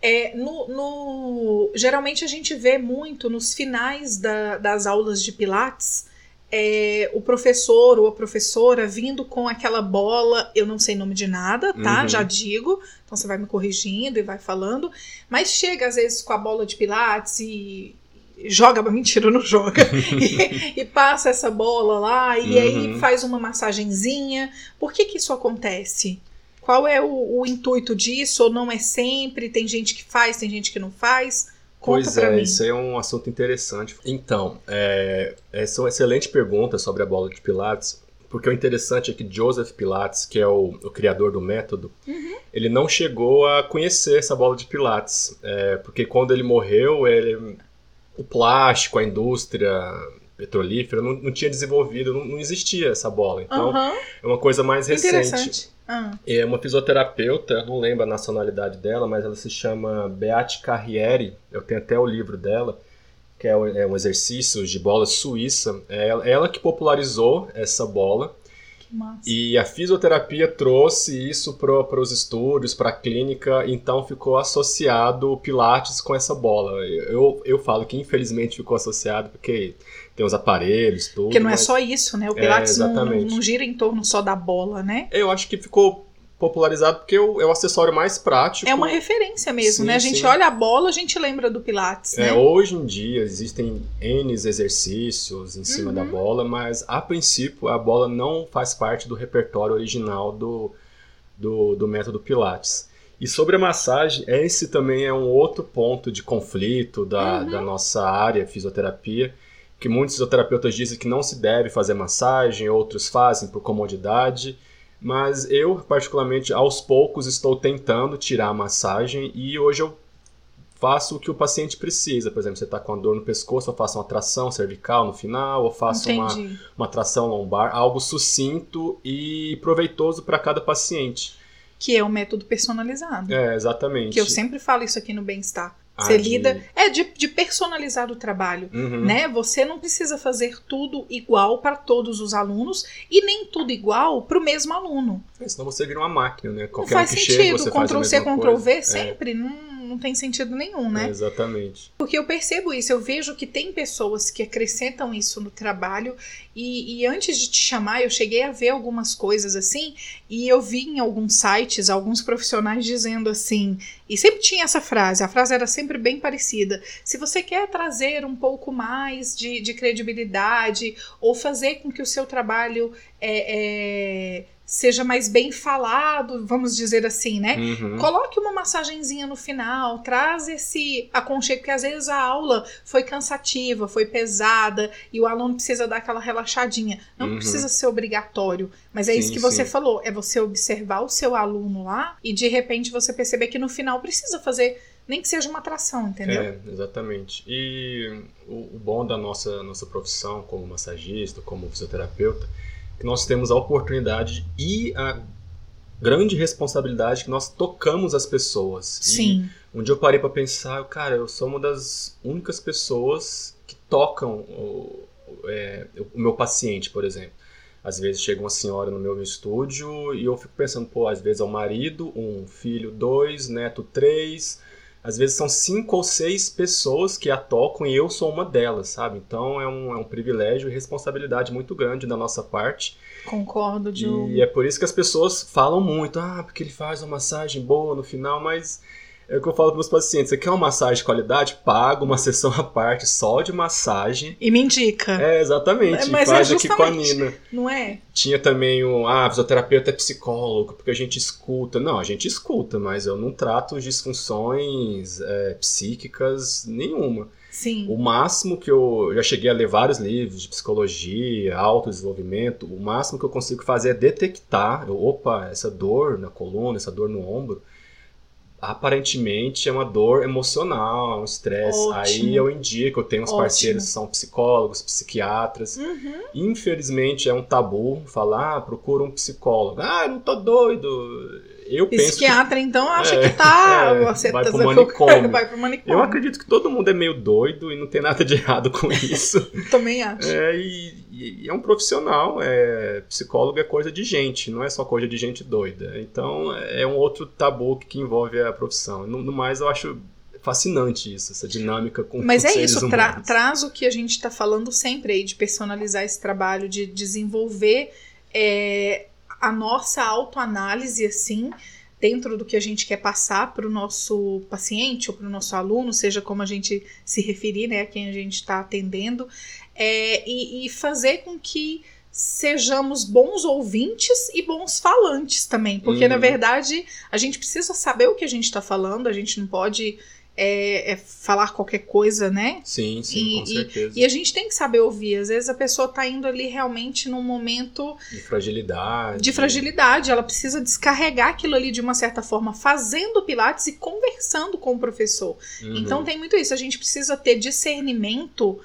É, no, no- geralmente a gente vê muito nos finais da- das aulas de Pilates é, o professor ou a professora vindo com aquela bola, eu não sei nome de nada, tá? Uhum. Já digo. Então você vai me corrigindo e vai falando. Mas chega às vezes com a bola de Pilates e joga, mentira, não joga. e, e passa essa bola lá e aí Uhum. faz uma massagenzinha. Por que que isso acontece? Qual é o, o intuito disso? Ou não é sempre? Tem gente que faz, tem gente que não faz? Pois é, mim. isso aí é um assunto interessante. Então, é, essa é uma excelente pergunta sobre a bola de Pilates, porque o interessante é que Joseph Pilates, que é o, o criador do método, Uhum. ele não chegou a conhecer essa bola de Pilates, é, porque quando ele morreu, ele, o plástico, a indústria petrolífera não, não tinha desenvolvido, não, não existia essa bola. Então, Aham, é uma coisa mais recente. Ah, É uma fisioterapeuta, eu não lembro a nacionalidade dela, mas ela se chama Beate Carriere. Eu tenho até o livro dela, que é um, é um exercício de bola suíça. É ela, ela que popularizou essa bola. que massa. E a fisioterapia trouxe isso para os estúdios, para a clínica, então ficou associado o Pilates com essa bola. Eu, eu falo que infelizmente ficou associado porque tem os aparelhos, tudo. Porque não é mas só isso, né? O É, Pilates não, não, não gira em torno só da bola, né? Eu acho que ficou popularizado porque é o, é o acessório mais prático. É uma referência mesmo, Sim, né? A gente sim. olha a bola, a gente lembra do Pilates, É, né? hoje em dia existem N exercícios em cima Uhum. da bola, mas a princípio a bola não faz parte do repertório original do, do, do método Pilates. E sobre a massagem, esse também é um outro ponto de conflito da, Uhum. da nossa área, fisioterapia, que muitos fisioterapeutas dizem que não se deve fazer massagem, outros fazem por comodidade. Mas eu, particularmente, aos poucos estou tentando tirar a massagem e hoje eu faço o que o paciente precisa. Por exemplo, você está com a dor no pescoço, eu faço uma tração cervical no final, ou faço uma, Entendi. uma tração lombar, algo sucinto e proveitoso para cada paciente. Que é um método personalizado. É, exatamente. Que eu sempre falo isso aqui no bem-estar. Ah, Você de- lida. É de, de personalizar o trabalho. Uhum. Né? Você não precisa fazer tudo igual para todos os alunos e nem tudo igual para o mesmo aluno. É, Senão você vira uma máquina, né? Não Qualquer faz um que sentido. chega, você Ctrl C, Ctrl. V É, sempre não, não tem sentido nenhum, né? é, exatamente. Porque eu percebo isso, eu vejo que tem pessoas que acrescentam isso no trabalho e, e antes de te chamar eu cheguei a ver algumas coisas assim e eu vi em alguns sites alguns profissionais dizendo assim e sempre tinha essa frase, a frase era sempre bem parecida. Se você quer trazer um pouco mais de, de credibilidade ou fazer com que o seu trabalho é, é, seja mais bem falado, vamos dizer assim, né? Uhum. Coloque uma massagenzinha no final, traz esse aconchego, porque às vezes a aula foi cansativa, foi pesada e o aluno precisa dar aquela relaxadinha. Não Uhum. precisa ser obrigatório, mas é Sim, isso que você sim. falou: é você observar o seu aluno lá e de repente você perceber que no final precisa fazer, nem que seja uma atração, entendeu? É, exatamente. E o, o bom da nossa, nossa profissão como massagista, como fisioterapeuta, que nós temos a oportunidade e a grande responsabilidade que nós tocamos as pessoas. E Sim, um dia eu parei para pensar, cara, eu sou uma das únicas pessoas que tocam o, o- é, o meu paciente, por exemplo. Às vezes chega uma senhora no meu estúdio e eu fico pensando, pô, às vezes é o marido, um filho, dois, neto, três. Às vezes são cinco ou seis pessoas que a tocam e eu sou uma delas, sabe? Então é um, é um privilégio e responsabilidade muito grande da nossa parte. Concordo, Diogo. E é por isso que as pessoas falam muito, ah, porque ele faz uma massagem boa no final, mas é o que eu falo para os pacientes. Você quer uma massagem de qualidade? Paga uma sessão à parte só de massagem. E me indica. É, exatamente. Mas faz é aqui com a Nina. Não é? Tinha também o. Ah, fisioterapeuta é psicólogo, porque a gente escuta. Não, a gente escuta, mas eu não trato disfunções é, psíquicas nenhuma. Sim. O máximo que eu já cheguei a ler vários livros de psicologia, autodesenvolvimento, o máximo que eu consigo fazer é detectar, eu, opa, essa dor na coluna, essa dor no ombro, aparentemente é uma dor emocional, um estresse. Aí eu indico, eu tenho uns Ótimo. parceiros que são psicólogos, psiquiatras. Uhum. Infelizmente é um tabu falar, ah, procura um psicólogo. Ah, eu não tô doido. Eu Psiquiatra, que... então, acha é, que tá. É, você vai, tá pro manicômio. vai pro manicômio. Eu acredito que todo mundo é meio doido e não tem nada de errado com isso. Também acho. É, e, e, é um profissional. É, psicólogo é coisa de gente, não é só coisa de gente doida. Então, é um outro tabu que envolve a profissão. No, no mais, eu acho fascinante isso, essa dinâmica com Mas é isso, tra traz o que a gente está falando sempre aí, de personalizar esse trabalho, de desenvolver é, a nossa autoanálise, assim, dentro do que a gente quer passar para o nosso paciente ou para o nosso aluno, seja como a gente se referir, né, a quem a gente está atendendo, é, e, e fazer com que sejamos bons ouvintes e bons falantes também, porque uhum. na verdade a gente precisa saber o que a gente está falando, a gente não pode é, é, falar qualquer coisa, né? Sim, sim, e, com certeza. E, e, a gente tem que saber ouvir. Às vezes a pessoa tá indo ali realmente num momento. De fragilidade. De fragilidade. Ela precisa descarregar aquilo ali de uma certa forma, fazendo Pilates e conversando com o professor. Uhum. Então tem muito isso. A gente precisa ter discernimento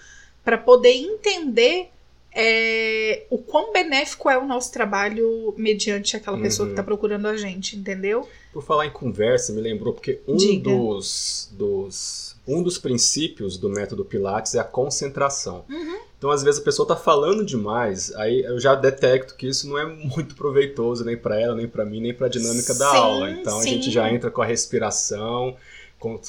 para poder entender é, o quão benéfico é o nosso trabalho mediante aquela pessoa uhum. que está procurando a gente, entendeu? Por falar em conversa, me lembrou porque um dos, dos um dos princípios do método Pilates é a concentração. Uhum. Então, às vezes a pessoa está falando demais, aí eu já detecto que isso não é muito proveitoso nem para ela, nem para mim, nem para a dinâmica da sim, aula. Então, sim. a gente já entra com a respiração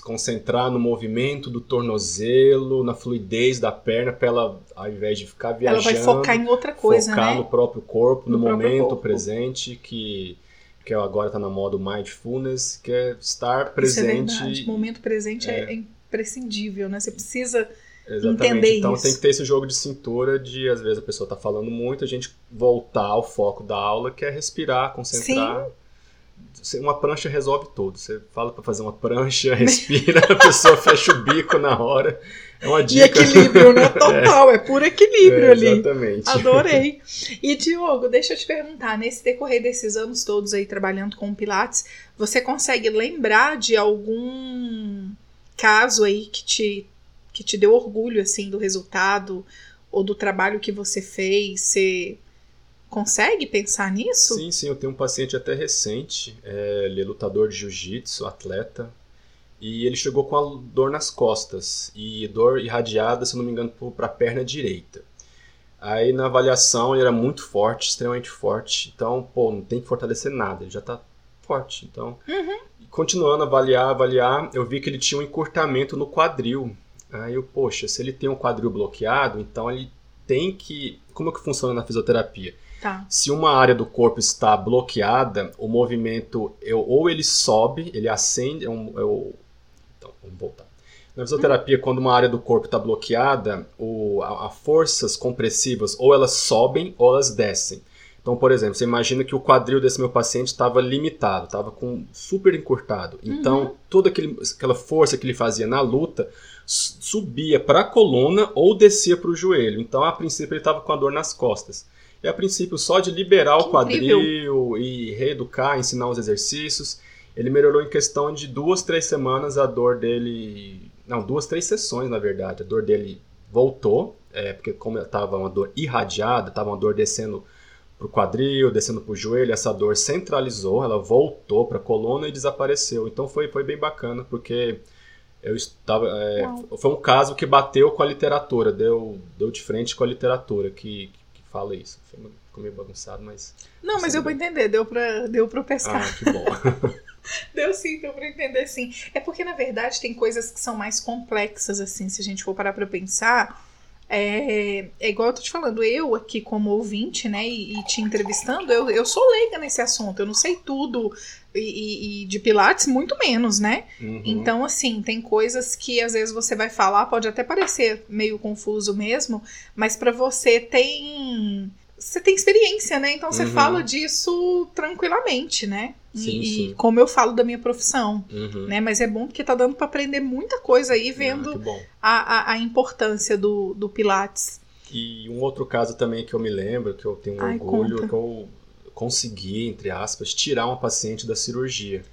concentrar no movimento do tornozelo, na fluidez da perna, para ela, ao invés de ficar viajando, ela vai focar em outra coisa, focar né? no próprio corpo, no, no momento corpo. presente, que que agora está na moda mindfulness, que é estar presente. Isso é verdade. O momento presente é, é imprescindível, né? Você precisa Exatamente. entender então isso. tem que ter esse jogo de cintura de às vezes a pessoa está falando muito, a gente voltar ao foco da aula, que é respirar, concentrar. Sim uma prancha resolve tudo. Você fala para fazer uma prancha, respira, a pessoa fecha o bico na hora. É uma dica. E equilíbrio, né? Total, é, é puro equilíbrio é, ali. Exatamente. Adorei. E Diogo, deixa eu te perguntar, nesse decorrer desses anos todos aí trabalhando com Pilates, você consegue lembrar de algum caso aí que te, que te deu orgulho, assim, do resultado ou do trabalho que você fez? Você consegue pensar nisso? Sim, sim. Eu tenho um paciente até recente. É, ele é lutador de jiu-jitsu, atleta. E ele chegou com a dor nas costas e dor irradiada, se não me engano, para a perna direita. Aí na avaliação ele era muito forte, extremamente forte. Então, pô, não tem que fortalecer nada, ele já está forte. Então, uhum. continuando a avaliar, avaliar, eu vi que ele tinha um encurtamento no quadril. Aí eu, poxa, se ele tem um quadril bloqueado, então ele tem que. Como é que funciona na fisioterapia? Tá. Se uma área do corpo está bloqueada, o movimento eu, ou ele sobe, ele acende. É um, é então, vamos voltar. Na fisioterapia, quando uma área do corpo está bloqueada, o, a, a, forças compressivas ou elas sobem ou elas descem. Então, por exemplo, você imagina que o quadril desse meu paciente estava limitado, estava com super encurtado. Então, uhum. toda aquele, aquela força que ele fazia na luta subia para a coluna ou descia para o joelho. Então, a princípio, ele estava com a dor nas costas. E a princípio, só de liberar que o quadril e reeducar, ensinar os exercícios, ele melhorou em questão de duas, três semanas a dor dele. Não, duas, três sessões, na verdade. A dor dele voltou, é, porque como estava uma dor irradiada, estava uma dor descendo para o quadril, descendo para o joelho, essa dor centralizou, ela voltou para a coluna e desapareceu. Então foi, foi bem bacana, porque eu estava. É, foi um caso que bateu com a literatura, deu, deu de frente com a literatura, que, fala isso. Ficou meio bagunçado, mas. Não, mas eu vou entender, deu pra, deu pra pescar. Ah, que bom. deu sim, deu pra entender sim. É porque, na verdade, tem coisas que são mais complexas, assim, se a gente for parar pra pensar. É, é igual eu tô te falando, eu aqui como ouvinte, né, e, e te entrevistando, eu, eu sou leiga nesse assunto, eu não sei tudo, e, e, de Pilates, muito menos, né? Uhum. Então, assim, tem coisas que às vezes você vai falar, pode até parecer meio confuso mesmo, mas para você tem. Você tem experiência, né? Então você Uhum. fala disso tranquilamente, né? E- Sim, e, sim. como eu falo da minha profissão, Uhum. né? Mas é bom porque tá dando para aprender muita coisa aí, Ah, vendo bom. a, a, a importância do, do Pilates. E um outro caso também que eu me lembro, que eu tenho um Ai, orgulho, conta. que eu consegui, entre aspas, tirar uma paciente da cirurgia.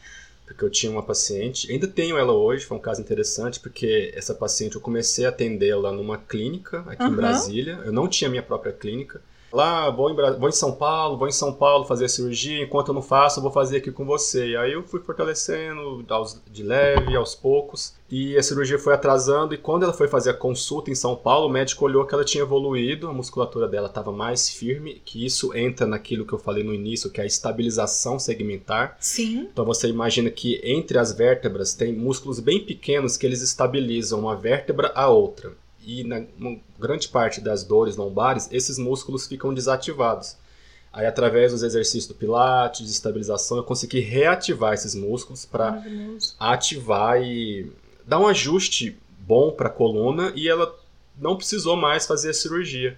Porque eu tinha uma paciente, ainda tenho ela hoje, foi um caso interessante, porque essa paciente eu comecei a atendê-la numa clínica aqui em Aham. Brasília. Eu não tinha minha própria clínica. Lá, vou em, vou em São Paulo, vou em São Paulo fazer a cirurgia, enquanto eu não faço, eu vou fazer aqui com você. E aí eu fui fortalecendo aos- de leve, aos poucos. E a cirurgia foi atrasando, e quando ela foi fazer a consulta em São Paulo, o médico olhou que ela tinha evoluído, a musculatura dela estava mais firme, que isso entra naquilo que eu falei no início, que é a estabilização segmentar. Sim. Então você imagina que entre as vértebras tem músculos bem pequenos que eles estabilizam uma vértebra a outra. E na grande parte das dores lombares, esses músculos ficam desativados. Aí através dos exercícios do pilates, de estabilização, eu consegui reativar esses músculos para ativar e dar um ajuste bom para a coluna e ela não precisou mais fazer a cirurgia.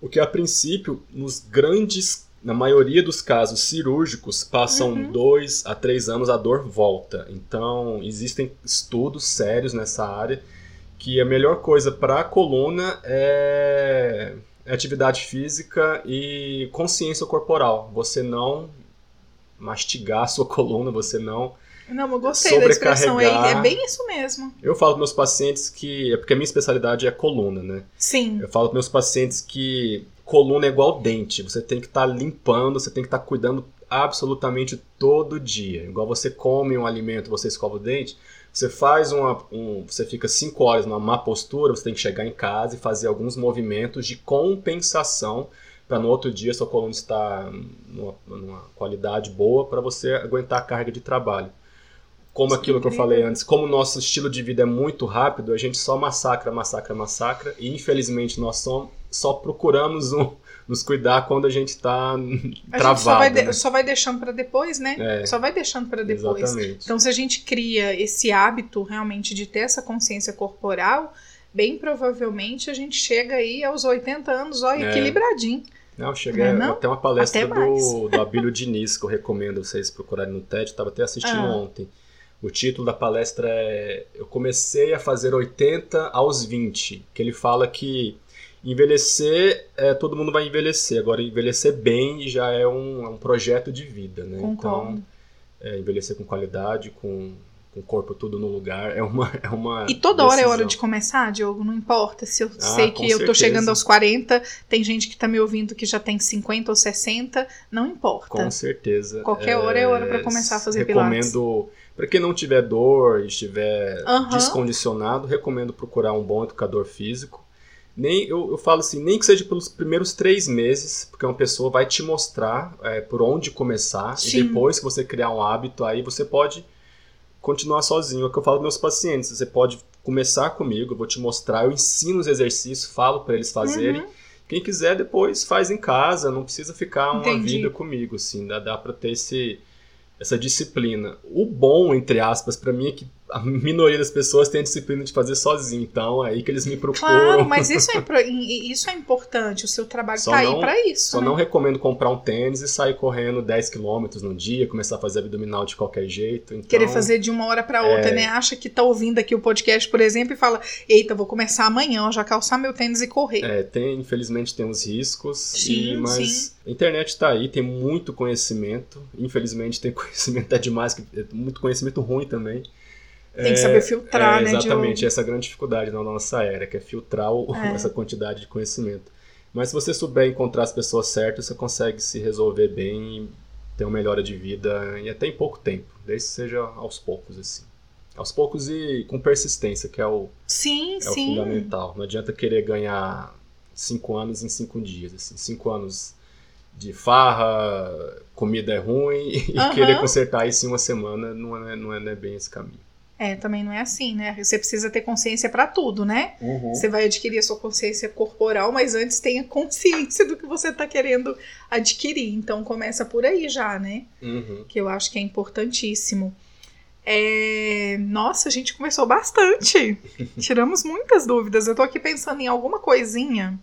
O que a princípio, nos grandes, na maioria dos casos cirúrgicos, passam Uhum. dois a três anos a dor volta. Então existem estudos sérios nessa área que a melhor coisa para a coluna é é atividade física e consciência corporal. Você não mastigar a sua coluna, você não Não, eu gostei da expressão aí. É bem isso mesmo. eu falo para meus pacientes que. É porque a minha especialidade é coluna, né? Sim. Eu falo para meus pacientes que coluna é igual dente. Você tem que estar limpando, você tem que estar cuidando absolutamente todo dia. Igual você come um alimento, você escova o dente. Você faz uma. Um, você fica cinco horas numa má postura, você tem que chegar em casa e fazer alguns movimentos de compensação para no outro dia sua coluna estar numa, numa qualidade boa para você aguentar a carga de trabalho como Isso é aquilo que eu falei antes, como o nosso estilo de vida é muito rápido, a gente só massacra, massacra, massacra, e infelizmente nós só, só procuramos um- nos cuidar quando a gente está travado. só vai, de- né? só vai deixando pra depois, né? É. Só vai deixando pra depois. Exatamente. Então, se a gente cria esse hábito realmente de ter essa consciência corporal, bem provavelmente a gente chega aí aos 80 anos, ó, É. equilibradinho. Não, cheguei Não é não? até uma palestra Até do, do Abílio Diniz, que eu recomendo vocês procurarem no TED, estava até assistindo Ah. ontem. O título da palestra é Eu comecei a fazer 80 aos 20, que ele fala que envelhecer, é, todo mundo vai envelhecer, agora envelhecer bem já é um, é um projeto de vida, né? Concordo. Então, é, envelhecer com qualidade, com, com o corpo tudo no lugar, é uma, é uma E toda hora é hora decisão. de começar, Diogo? Não importa. Se eu Ah, sei que eu tô certeza. chegando aos 40, tem gente que tá me ouvindo que já tem 50 ou 60, não importa. Com certeza. Qualquer hora é hora pra começar a fazer Recomendo, para quem não tiver dor e estiver descondicionado, recomendo procurar um bom educador físico. Nem, eu, eu falo assim, nem que seja pelos primeiros três meses, porque uma pessoa vai te mostrar é, por onde começar Sim. e depois que você criar um hábito, aí você pode continuar sozinho. É o que eu falo para meus pacientes. Você pode começar comigo, eu vou te mostrar, eu ensino os exercícios, falo para eles fazerem. Uhum. Quem quiser depois faz em casa, não precisa ficar uma Entendi. vida comigo, assim, dá, dá para ter esse, essa disciplina. O bom, entre aspas, para mim é que a minoria das pessoas tem a disciplina de fazer sozinho, então é aí que eles me procuram. Claro, mas isso é, isso é importante. O seu trabalho Só tá aí não- pra isso. Só né? não recomendo comprar um tênis e sair correndo 10 km no dia, começar a fazer abdominal de qualquer jeito. Então, Querer fazer de uma hora pra outra, É. né? Acha que tá ouvindo aqui o podcast, por exemplo, e fala: Eita, vou começar amanhã, já calçar meu tênis e correr. É, tem, infelizmente tem uns riscos, Sim, e- mas sim. a internet está aí, tem muito conhecimento, infelizmente tem conhecimento até demais, é muito conhecimento ruim também. Tem que saber filtrar, é, né, Exatamente, essa é a grande dificuldade na nossa era, que é filtrar o- É. essa quantidade de conhecimento. Mas se você souber encontrar as pessoas certas, você consegue se resolver bem e ter uma melhora de vida e até em pouco tempo, desde que seja aos poucos, assim. Aos poucos e com persistência, que é o, Sim, é o sim. fundamental. Não adianta querer ganhar cinco anos em cinco dias. Assim, cinco anos de farra, comida é ruim, e Aham. querer consertar isso em uma semana não é, não é, não é bem esse caminho. É, também não é assim, né? Você precisa ter consciência pra tudo, né? Você vai adquirir a sua consciência corporal, mas antes tenha consciência do que você tá querendo adquirir. Então começa por aí já, né? Uhum. Que eu acho que é importantíssimo. É, Nossa, a gente conversou bastante. Tiramos muitas dúvidas. Eu tô aqui pensando em alguma coisinha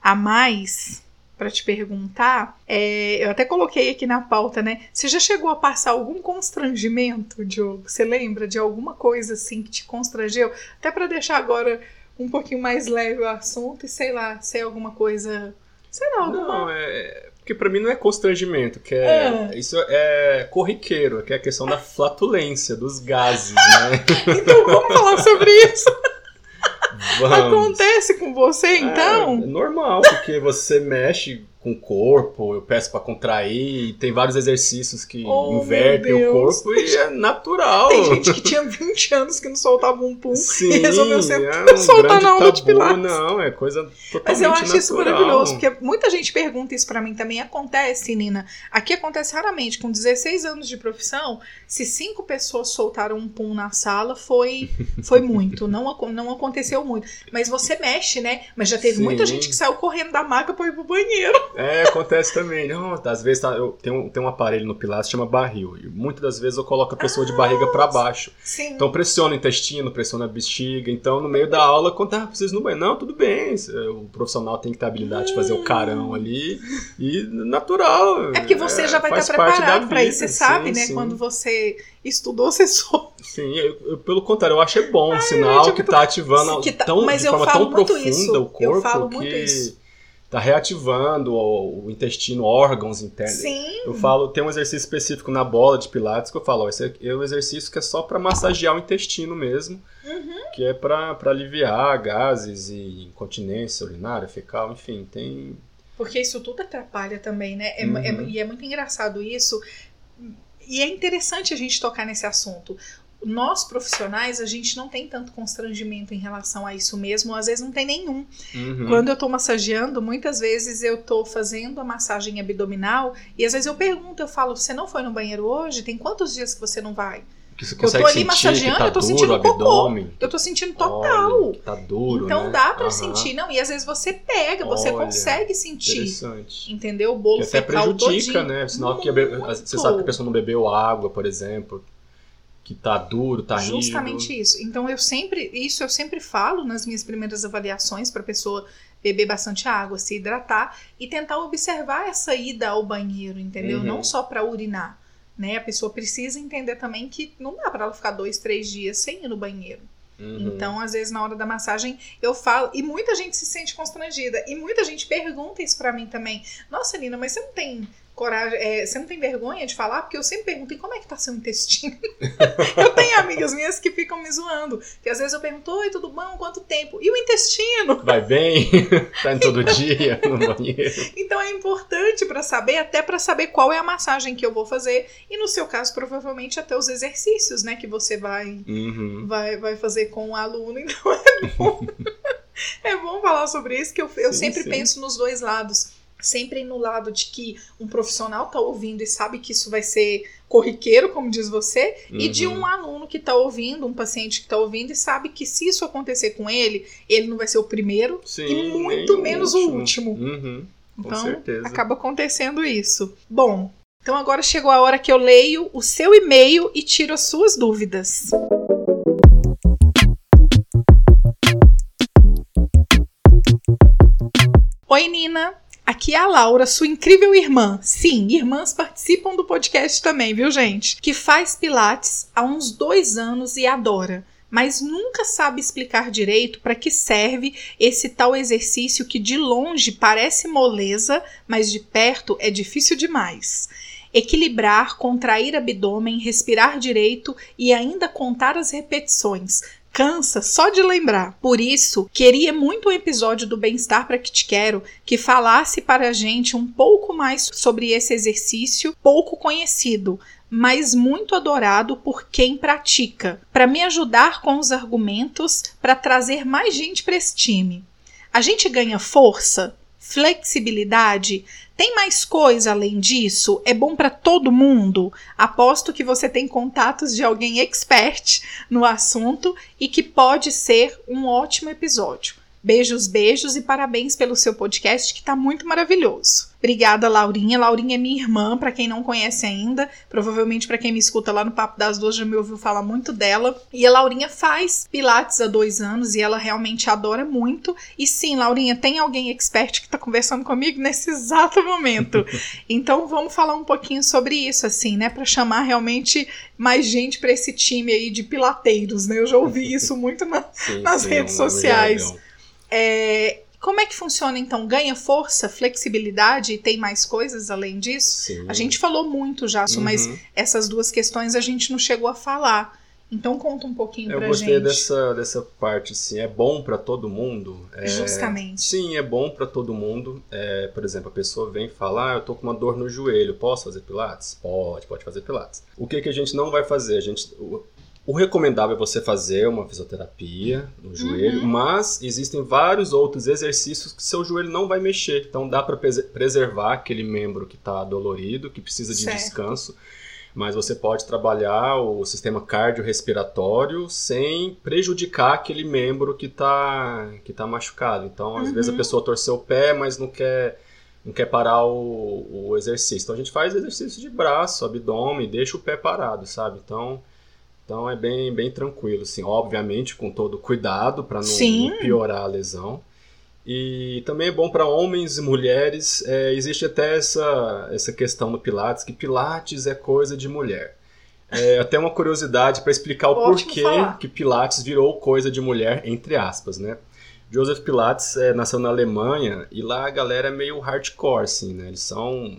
a mais pra te perguntar. É, Eu até coloquei aqui na pauta, né? Você já chegou a passar algum constrangimento, Diogo? Você lembra de alguma coisa assim que te constrangeu? Até pra deixar agora um pouquinho mais leve o assunto e sei lá, se é alguma coisa. Sei lá, alguma. Não, é. Porque pra mim não é constrangimento, que é. É. Isso é corriqueiro, que é a questão da flatulência, dos gases, né? Então vamos falar sobre isso. Vamos. Acontece com você, então? É, é normal, porque você mexe com o corpo, eu peço pra contrair, tem vários exercícios que Oh, invertem o corpo e é natural. Tem gente que tinha 20 anos que não soltava um pum Sim, e resolveu ser é um soltar na de tabu, pilates. Não, é coisa totalmente Mas eu acho isso natural. maravilhoso, porque muita gente pergunta isso pra mim também. Acontece, Nina. Aqui acontece raramente. Com 16 anos de profissão, se cinco pessoas soltaram um pum na sala, foi, foi muito. Não, não aconteceu muito. Mas você mexe, né? Mas já teve Sim. muita gente que saiu correndo da maca pra ir pro banheiro. É, acontece também. Não, às vezes tá, eu tenho, tenho um aparelho no Pilates que chama barril. E muitas das vezes eu coloco a pessoa de barriga pra baixo. Sim. Então pressiona o intestino, pressiona a bexiga. Então no meio da aula, quando ah, preciso ir no banheiro. Não, tudo bem. O profissional tem que ter a habilidade de fazer o carão ali. E natural. é porque você já vai estar preparado pra isso. Você sabe, sim, né? sim. Quando você estudou, você soube. Sim, eu- eu- pelo contrário, eu acho é bom, sinal tipo, que tá ativando que tá- tão, mas de eu forma falo tão muito profunda isso, o eu corpo falo muito que isso. Tá reativando o, intestino, órgãos internos. Sim. Eu falo, tem um exercício específico na bola de pilates que eu falo, ó, esse é um exercício que é só pra massagear o intestino mesmo, Uhum. que é pra aliviar gases e incontinência urinária, fecal, enfim, tem Porque isso tudo atrapalha também, né? É- Uhum. é- e é muito engraçado isso. E é interessante a gente tocar nesse assunto. Nós profissionais, a gente não tem tanto constrangimento em relação a isso mesmo, às vezes não tem nenhum. Uhum. Quando eu tô massageando, muitas vezes eu tô fazendo a massagem abdominal e às vezes eu pergunto, eu falo, você não foi no banheiro hoje? Tem quantos dias que você não vai? que você eu tô consegue ali sentir massageando, tá eu tô duro sentindo o cocô. abdômen. Eu tô sentindo total. Olha, tá duro, então né? dá pra Aham. sentir, não? E às vezes você pega, você Olha, consegue sentir. Interessante. Entendeu? O bolo Que até prejudica, todinho. né? Sinal que você sabe que a pessoa não bebeu água, por exemplo, que tá duro, tá rígido. Justamente isso. Então eu sempre, isso eu sempre falo nas minhas primeiras avaliações para pessoa beber bastante água, se hidratar e tentar observar essa ida ao banheiro, entendeu? Uhum. Não só para urinar, né? A pessoa precisa entender também que não dá para ela ficar dois, três dias sem ir no banheiro. Uhum. Então, às vezes, na hora da massagem, eu falo. E muita gente se sente constrangida. E muita gente pergunta isso pra mim também. Nossa, Nina, mas você não tem coragem. é, você não tem vergonha de falar? Porque eu sempre pergunto: e como é que tá seu intestino? eu tenho amigas minhas que ficam me zoando. Que às vezes eu pergunto: Oi, tudo bom? Quanto tempo? E o intestino? Vai bem, tá indo todo dia no banheiro. Então é importante pra saber, até pra saber qual é a massagem que eu vou fazer. E no seu caso, provavelmente até os exercícios, né? Que você vai Uhum. vai, vai fazer com o aluno, então é bom. é bom falar sobre isso, que eu, eu Sim, sempre sim. penso nos dois lados. Sempre no lado de que um profissional tá ouvindo e sabe que isso vai ser corriqueiro, como diz você, e de Uhum. um aluno que tá ouvindo, um paciente que tá ouvindo e sabe que se isso acontecer com ele, ele não vai ser o primeiro Sim, e muito menos o último. Uhum. Então, certeza. acaba acontecendo isso. Bom, então agora chegou a hora que eu leio o seu e-mail e tiro as suas dúvidas. Oi, Nina. Aqui é a Laura, sua incrível irmã. Sim, irmãs participam do podcast também, viu, gente? Que faz Pilates há uns dois anos e adora, mas nunca sabe explicar direito para que serve esse tal exercício que de longe parece moleza, mas de perto é difícil demais. Equilibrar, contrair abdômen, respirar direito e ainda contar as repetições. Cansa só de lembrar. Por isso, queria muito um episódio do Bem-Estar para que te quero que falasse para a gente um pouco mais sobre esse exercício pouco conhecido, mas muito adorado por quem pratica, para me ajudar com os argumentos para trazer mais gente para esse time. A gente ganha força, flexibilidade. Tem mais coisa além disso? É bom para todo mundo? Aposto que você tem contatos de alguém expert no assunto e que pode ser um ótimo episódio. Beijos, beijos e parabéns pelo seu podcast que está muito maravilhoso. Obrigada, Laurinha. Laurinha é minha irmã, para quem não conhece ainda. Provavelmente para quem me escuta lá no Papo das Duas já me ouviu falar muito dela. E a Laurinha faz Pilates há dois anos e ela realmente adora muito. E sim, Laurinha, tem alguém expert que está conversando comigo nesse exato momento. então vamos falar um pouquinho sobre isso, assim, né? Para chamar realmente mais gente para esse time aí de pilateiros, né? Eu já ouvi isso muito na, sim, nas sim, redes é um sociais. É, como é que funciona então? Ganha força, flexibilidade e tem mais coisas além disso? Sim. A gente falou muito já, uhum. mas essas duas questões a gente não chegou a falar. Então conta um pouquinho Eu pra gostei gente. dessa, dessa parte, sim. É bom para todo mundo. É, Justamente. Sim, é bom para todo mundo. É, por exemplo, a pessoa vem falar, ah, eu tô com uma dor no joelho, posso fazer pilates? Pode, pode fazer pilates. O que, que a gente não vai fazer? A gente, o recomendável é você fazer uma fisioterapia no joelho, uhum. mas existem vários outros exercícios que seu joelho não vai mexer. Então dá para preservar aquele membro que está dolorido, que precisa de certo. descanso, mas você pode trabalhar o sistema cardiorrespiratório sem prejudicar aquele membro que está que tá machucado. Então, às uhum. vezes a pessoa torceu o pé, mas não quer não quer parar o, o exercício. Então a gente faz exercício de braço, abdômen, deixa o pé parado, sabe? Então então é bem, bem tranquilo, assim, obviamente com todo cuidado para não, não, piorar a lesão. E também é bom para homens e mulheres. É, existe até essa, essa questão no Pilates, que Pilates é coisa de mulher. É, até uma curiosidade para explicar o porquê falar. que Pilates virou coisa de mulher, entre aspas, né? Joseph Pilates é, nasceu na Alemanha e lá a galera é meio hardcore, assim, né? Eles são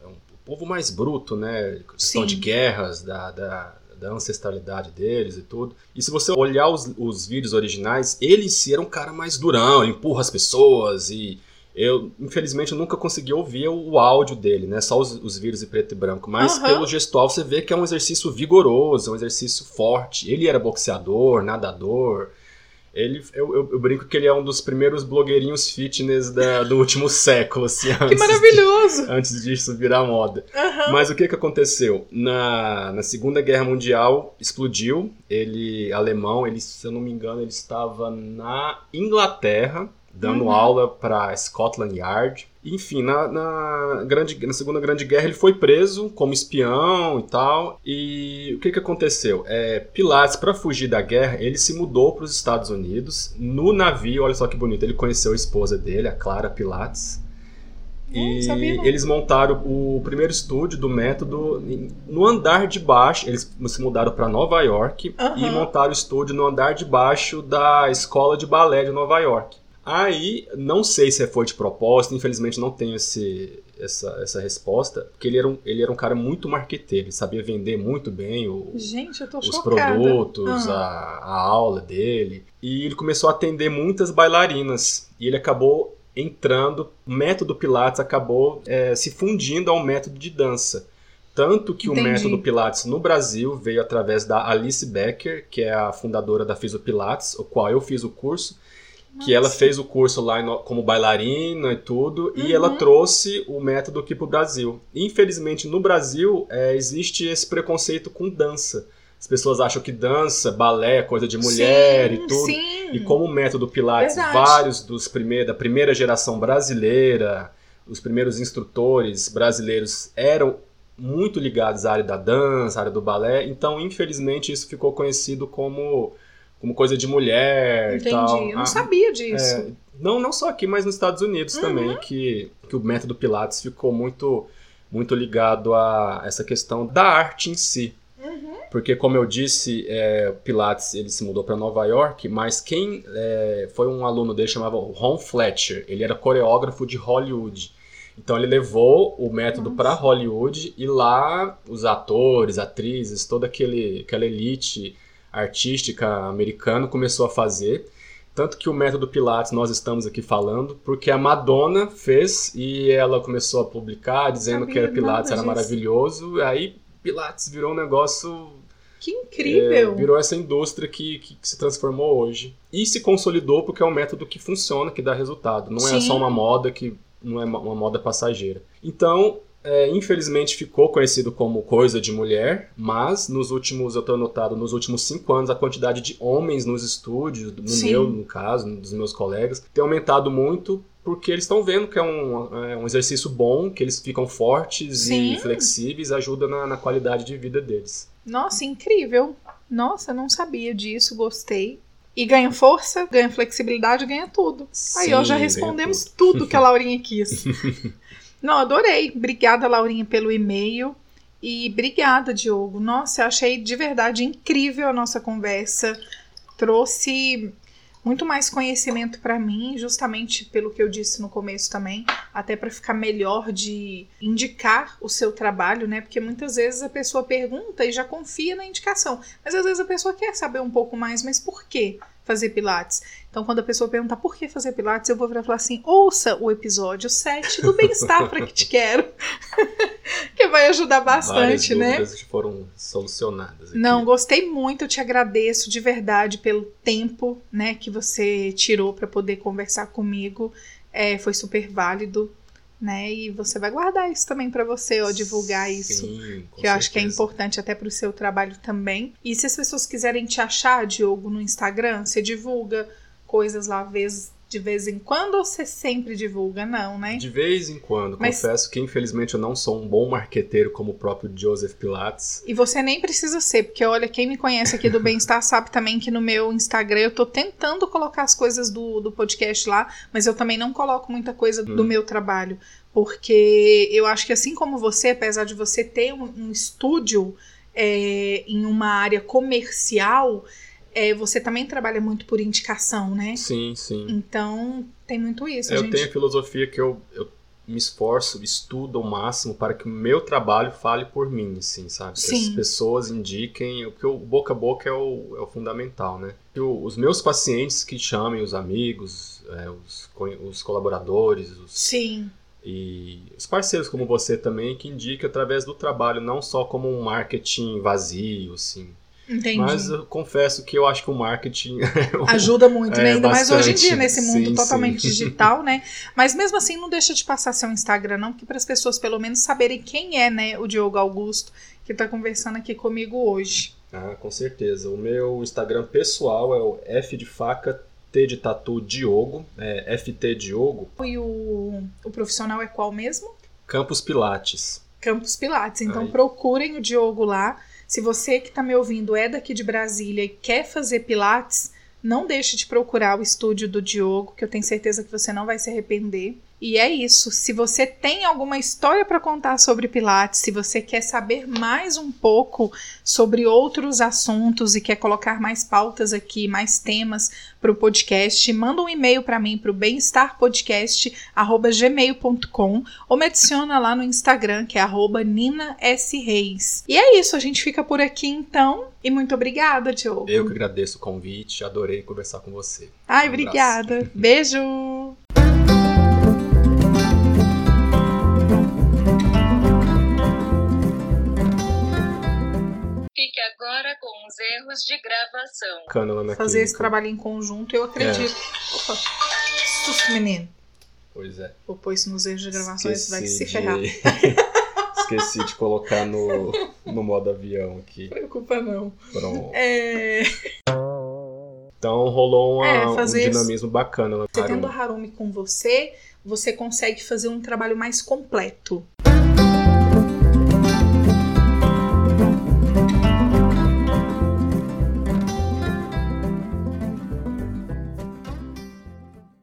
é um povo mais bruto, né? Questão de guerras, da, da da ancestralidade deles e tudo. E se você olhar os, os vídeos originais, ele em si era um cara mais durão, empurra as pessoas e eu, infelizmente, eu nunca consegui ouvir o áudio dele, né? Só os, os vídeos em preto e branco. Mas uhum. pelo gestual você vê que é um exercício vigoroso, um exercício forte. Ele era boxeador, nadador. Ele, eu, eu, eu, brinco que ele é um dos primeiros blogueirinhos fitness da, do último século, assim. Antes, que maravilhoso! Antes disso virar moda. Uhum. Mas o que que aconteceu? Na, na Segunda Guerra Mundial, explodiu. Ele, alemão, ele, se eu não me engano, ele estava na Inglaterra, dando uhum. aula para Scotland Yard. Enfim, na, na, grande, na Segunda Grande Guerra ele foi preso como espião e tal. E o que, que aconteceu? É, Pilates, para fugir da guerra, ele se mudou para os Estados Unidos. No navio, olha só que bonito, ele conheceu a esposa dele, a Clara Pilates. E eles montaram o primeiro estúdio do método no andar de baixo. Eles se mudaram para Nova York uhum. e montaram o estúdio no andar de baixo da escola de balé de Nova York. Aí, não sei se foi de propósito, infelizmente não tenho esse, essa, essa resposta, porque ele era, um, ele era um cara muito marqueteiro, ele sabia vender muito bem o, Gente, os chocada. produtos, ah. a, a aula dele. E ele começou a atender muitas bailarinas. E ele acabou entrando, o método Pilates acabou é, se fundindo ao método de dança. Tanto que Entendi. o método Pilates no Brasil veio através da Alice Becker, que é a fundadora da Fiso Pilates, o qual eu fiz o curso que ela fez o curso lá como bailarina e tudo, uhum. e ela trouxe o método aqui para o Brasil. Infelizmente, no Brasil, é, existe esse preconceito com dança. As pessoas acham que dança, balé é coisa de mulher sim, e tudo. Sim. E como o método Pilates, Verdade. vários dos primeiros, da primeira geração brasileira, os primeiros instrutores brasileiros eram muito ligados à área da dança, à área do balé. Então, infelizmente, isso ficou conhecido como como coisa de mulher Entendi. e tal. Eu não ah, sabia disso. É, não, não só aqui, mas nos Estados Unidos uhum. também, que, que o método Pilates ficou muito, muito ligado a essa questão da arte em si. Uhum. Porque, como eu disse, é, Pilates ele se mudou para Nova York, mas quem é, foi um aluno dele chamava Ron Fletcher. Ele era coreógrafo de Hollywood. Então ele levou o método para Hollywood e lá os atores, atrizes, toda aquele, aquela elite artística americana começou a fazer. Tanto que o método Pilates nós estamos aqui falando, porque a Madonna fez e ela começou a publicar dizendo que era Pilates era maravilhoso. Aí Pilates virou um negócio Que incrível! É, virou essa indústria que, que, que, se transformou hoje. E se consolidou porque é um método que funciona, que dá resultado. Não Sim. é só uma moda que não é uma moda passageira. Então, é, infelizmente ficou conhecido como coisa de mulher, mas nos últimos, eu tenho notado, nos últimos cinco anos, a quantidade de homens nos estúdios, no Sim. meu, no caso, dos meus colegas, tem aumentado muito porque eles estão vendo que é um, é um exercício bom, que eles ficam fortes Sim. e flexíveis, ajuda na, na qualidade de vida deles. Nossa, incrível! Nossa, não sabia disso, gostei. E ganha força, ganha flexibilidade, ganha tudo. Sim, Aí, ó, já respondemos tudo. tudo que a Laurinha quis. Não, adorei. Obrigada, Laurinha, pelo e-mail. E obrigada, Diogo. Nossa, eu achei de verdade incrível a nossa conversa. Trouxe muito mais conhecimento para mim, justamente pelo que eu disse no começo também, até para ficar melhor de indicar o seu trabalho, né? Porque muitas vezes a pessoa pergunta e já confia na indicação, mas às vezes a pessoa quer saber um pouco mais, mas por quê? Fazer Pilates. Então, quando a pessoa perguntar por que fazer Pilates, eu vou virar e falar assim: ouça o episódio 7 do Bem-Estar para que te quero. que vai ajudar bastante, Várias né? que foram solucionadas. Aqui. Não, gostei muito, eu te agradeço de verdade pelo tempo né, que você tirou para poder conversar comigo. É, foi super válido né? E você vai guardar isso também para você, ó, divulgar Sim, isso. que eu acho que é importante até para o seu trabalho também. E se as pessoas quiserem te achar, Diogo, no Instagram, você divulga coisas lá, vezes de vez em quando ou você sempre divulga? Não, né? De vez em quando. Mas... Confesso que, infelizmente, eu não sou um bom marqueteiro como o próprio Joseph Pilates. E você nem precisa ser, porque olha, quem me conhece aqui do Bem-Estar sabe também que no meu Instagram eu tô tentando colocar as coisas do, do podcast lá, mas eu também não coloco muita coisa hum. do meu trabalho. Porque eu acho que assim como você, apesar de você ter um, um estúdio é, em uma área comercial é, você também trabalha muito por indicação, né? Sim, sim. Então, tem muito isso. Eu gente... tenho a filosofia que eu, eu me esforço, estudo ao máximo para que o meu trabalho fale por mim, assim, sabe? Sim. Que as pessoas indiquem, porque o boca a boca é o, é o fundamental, né? Que os meus pacientes que chamem os amigos, é, os, os colaboradores, os, Sim. E os parceiros como você também, que indiquem através do trabalho, não só como um marketing vazio, assim. Entendi. Mas eu confesso que eu acho que o marketing ajuda muito, né? É, Ainda bastante. mais hoje em dia, nesse mundo sim, totalmente sim. digital, né? Mas mesmo assim, não deixa de passar seu Instagram, não, porque para as pessoas pelo menos saberem quem é, né, o Diogo Augusto, que está conversando aqui comigo hoje. Ah, com certeza. O meu Instagram pessoal é o F de faca T de tatu Diogo, é FT Diogo. E o, o profissional é qual mesmo? Campos Pilates. Campos Pilates. Então Aí. procurem o Diogo lá. Se você que está me ouvindo é daqui de Brasília e quer fazer Pilates, não deixe de procurar o estúdio do Diogo, que eu tenho certeza que você não vai se arrepender. E é isso. Se você tem alguma história para contar sobre Pilates, se você quer saber mais um pouco sobre outros assuntos e quer colocar mais pautas aqui, mais temas para o podcast, manda um e-mail para mim para o bemestarpodcast@gmail.com ou me adiciona lá no Instagram que é @nina_s_reis. E é isso. A gente fica por aqui então. E muito obrigada, Diogo. Eu que agradeço o convite. Adorei conversar com você. Ai, um obrigada. Beijo. Fique agora com os erros de gravação. Cânula Fazer esse trabalho em conjunto, eu acredito. É. Opa, susto, menino. Pois é. Vou pôr isso nos erros de gravação, isso vai se de... ferrar. Esqueci de colocar no, no modo avião aqui. Preocupa não. Pronto. É... Então rolou uma, é, um dinamismo bacana. Você tendo a Harumi com você, você consegue fazer um trabalho mais completo.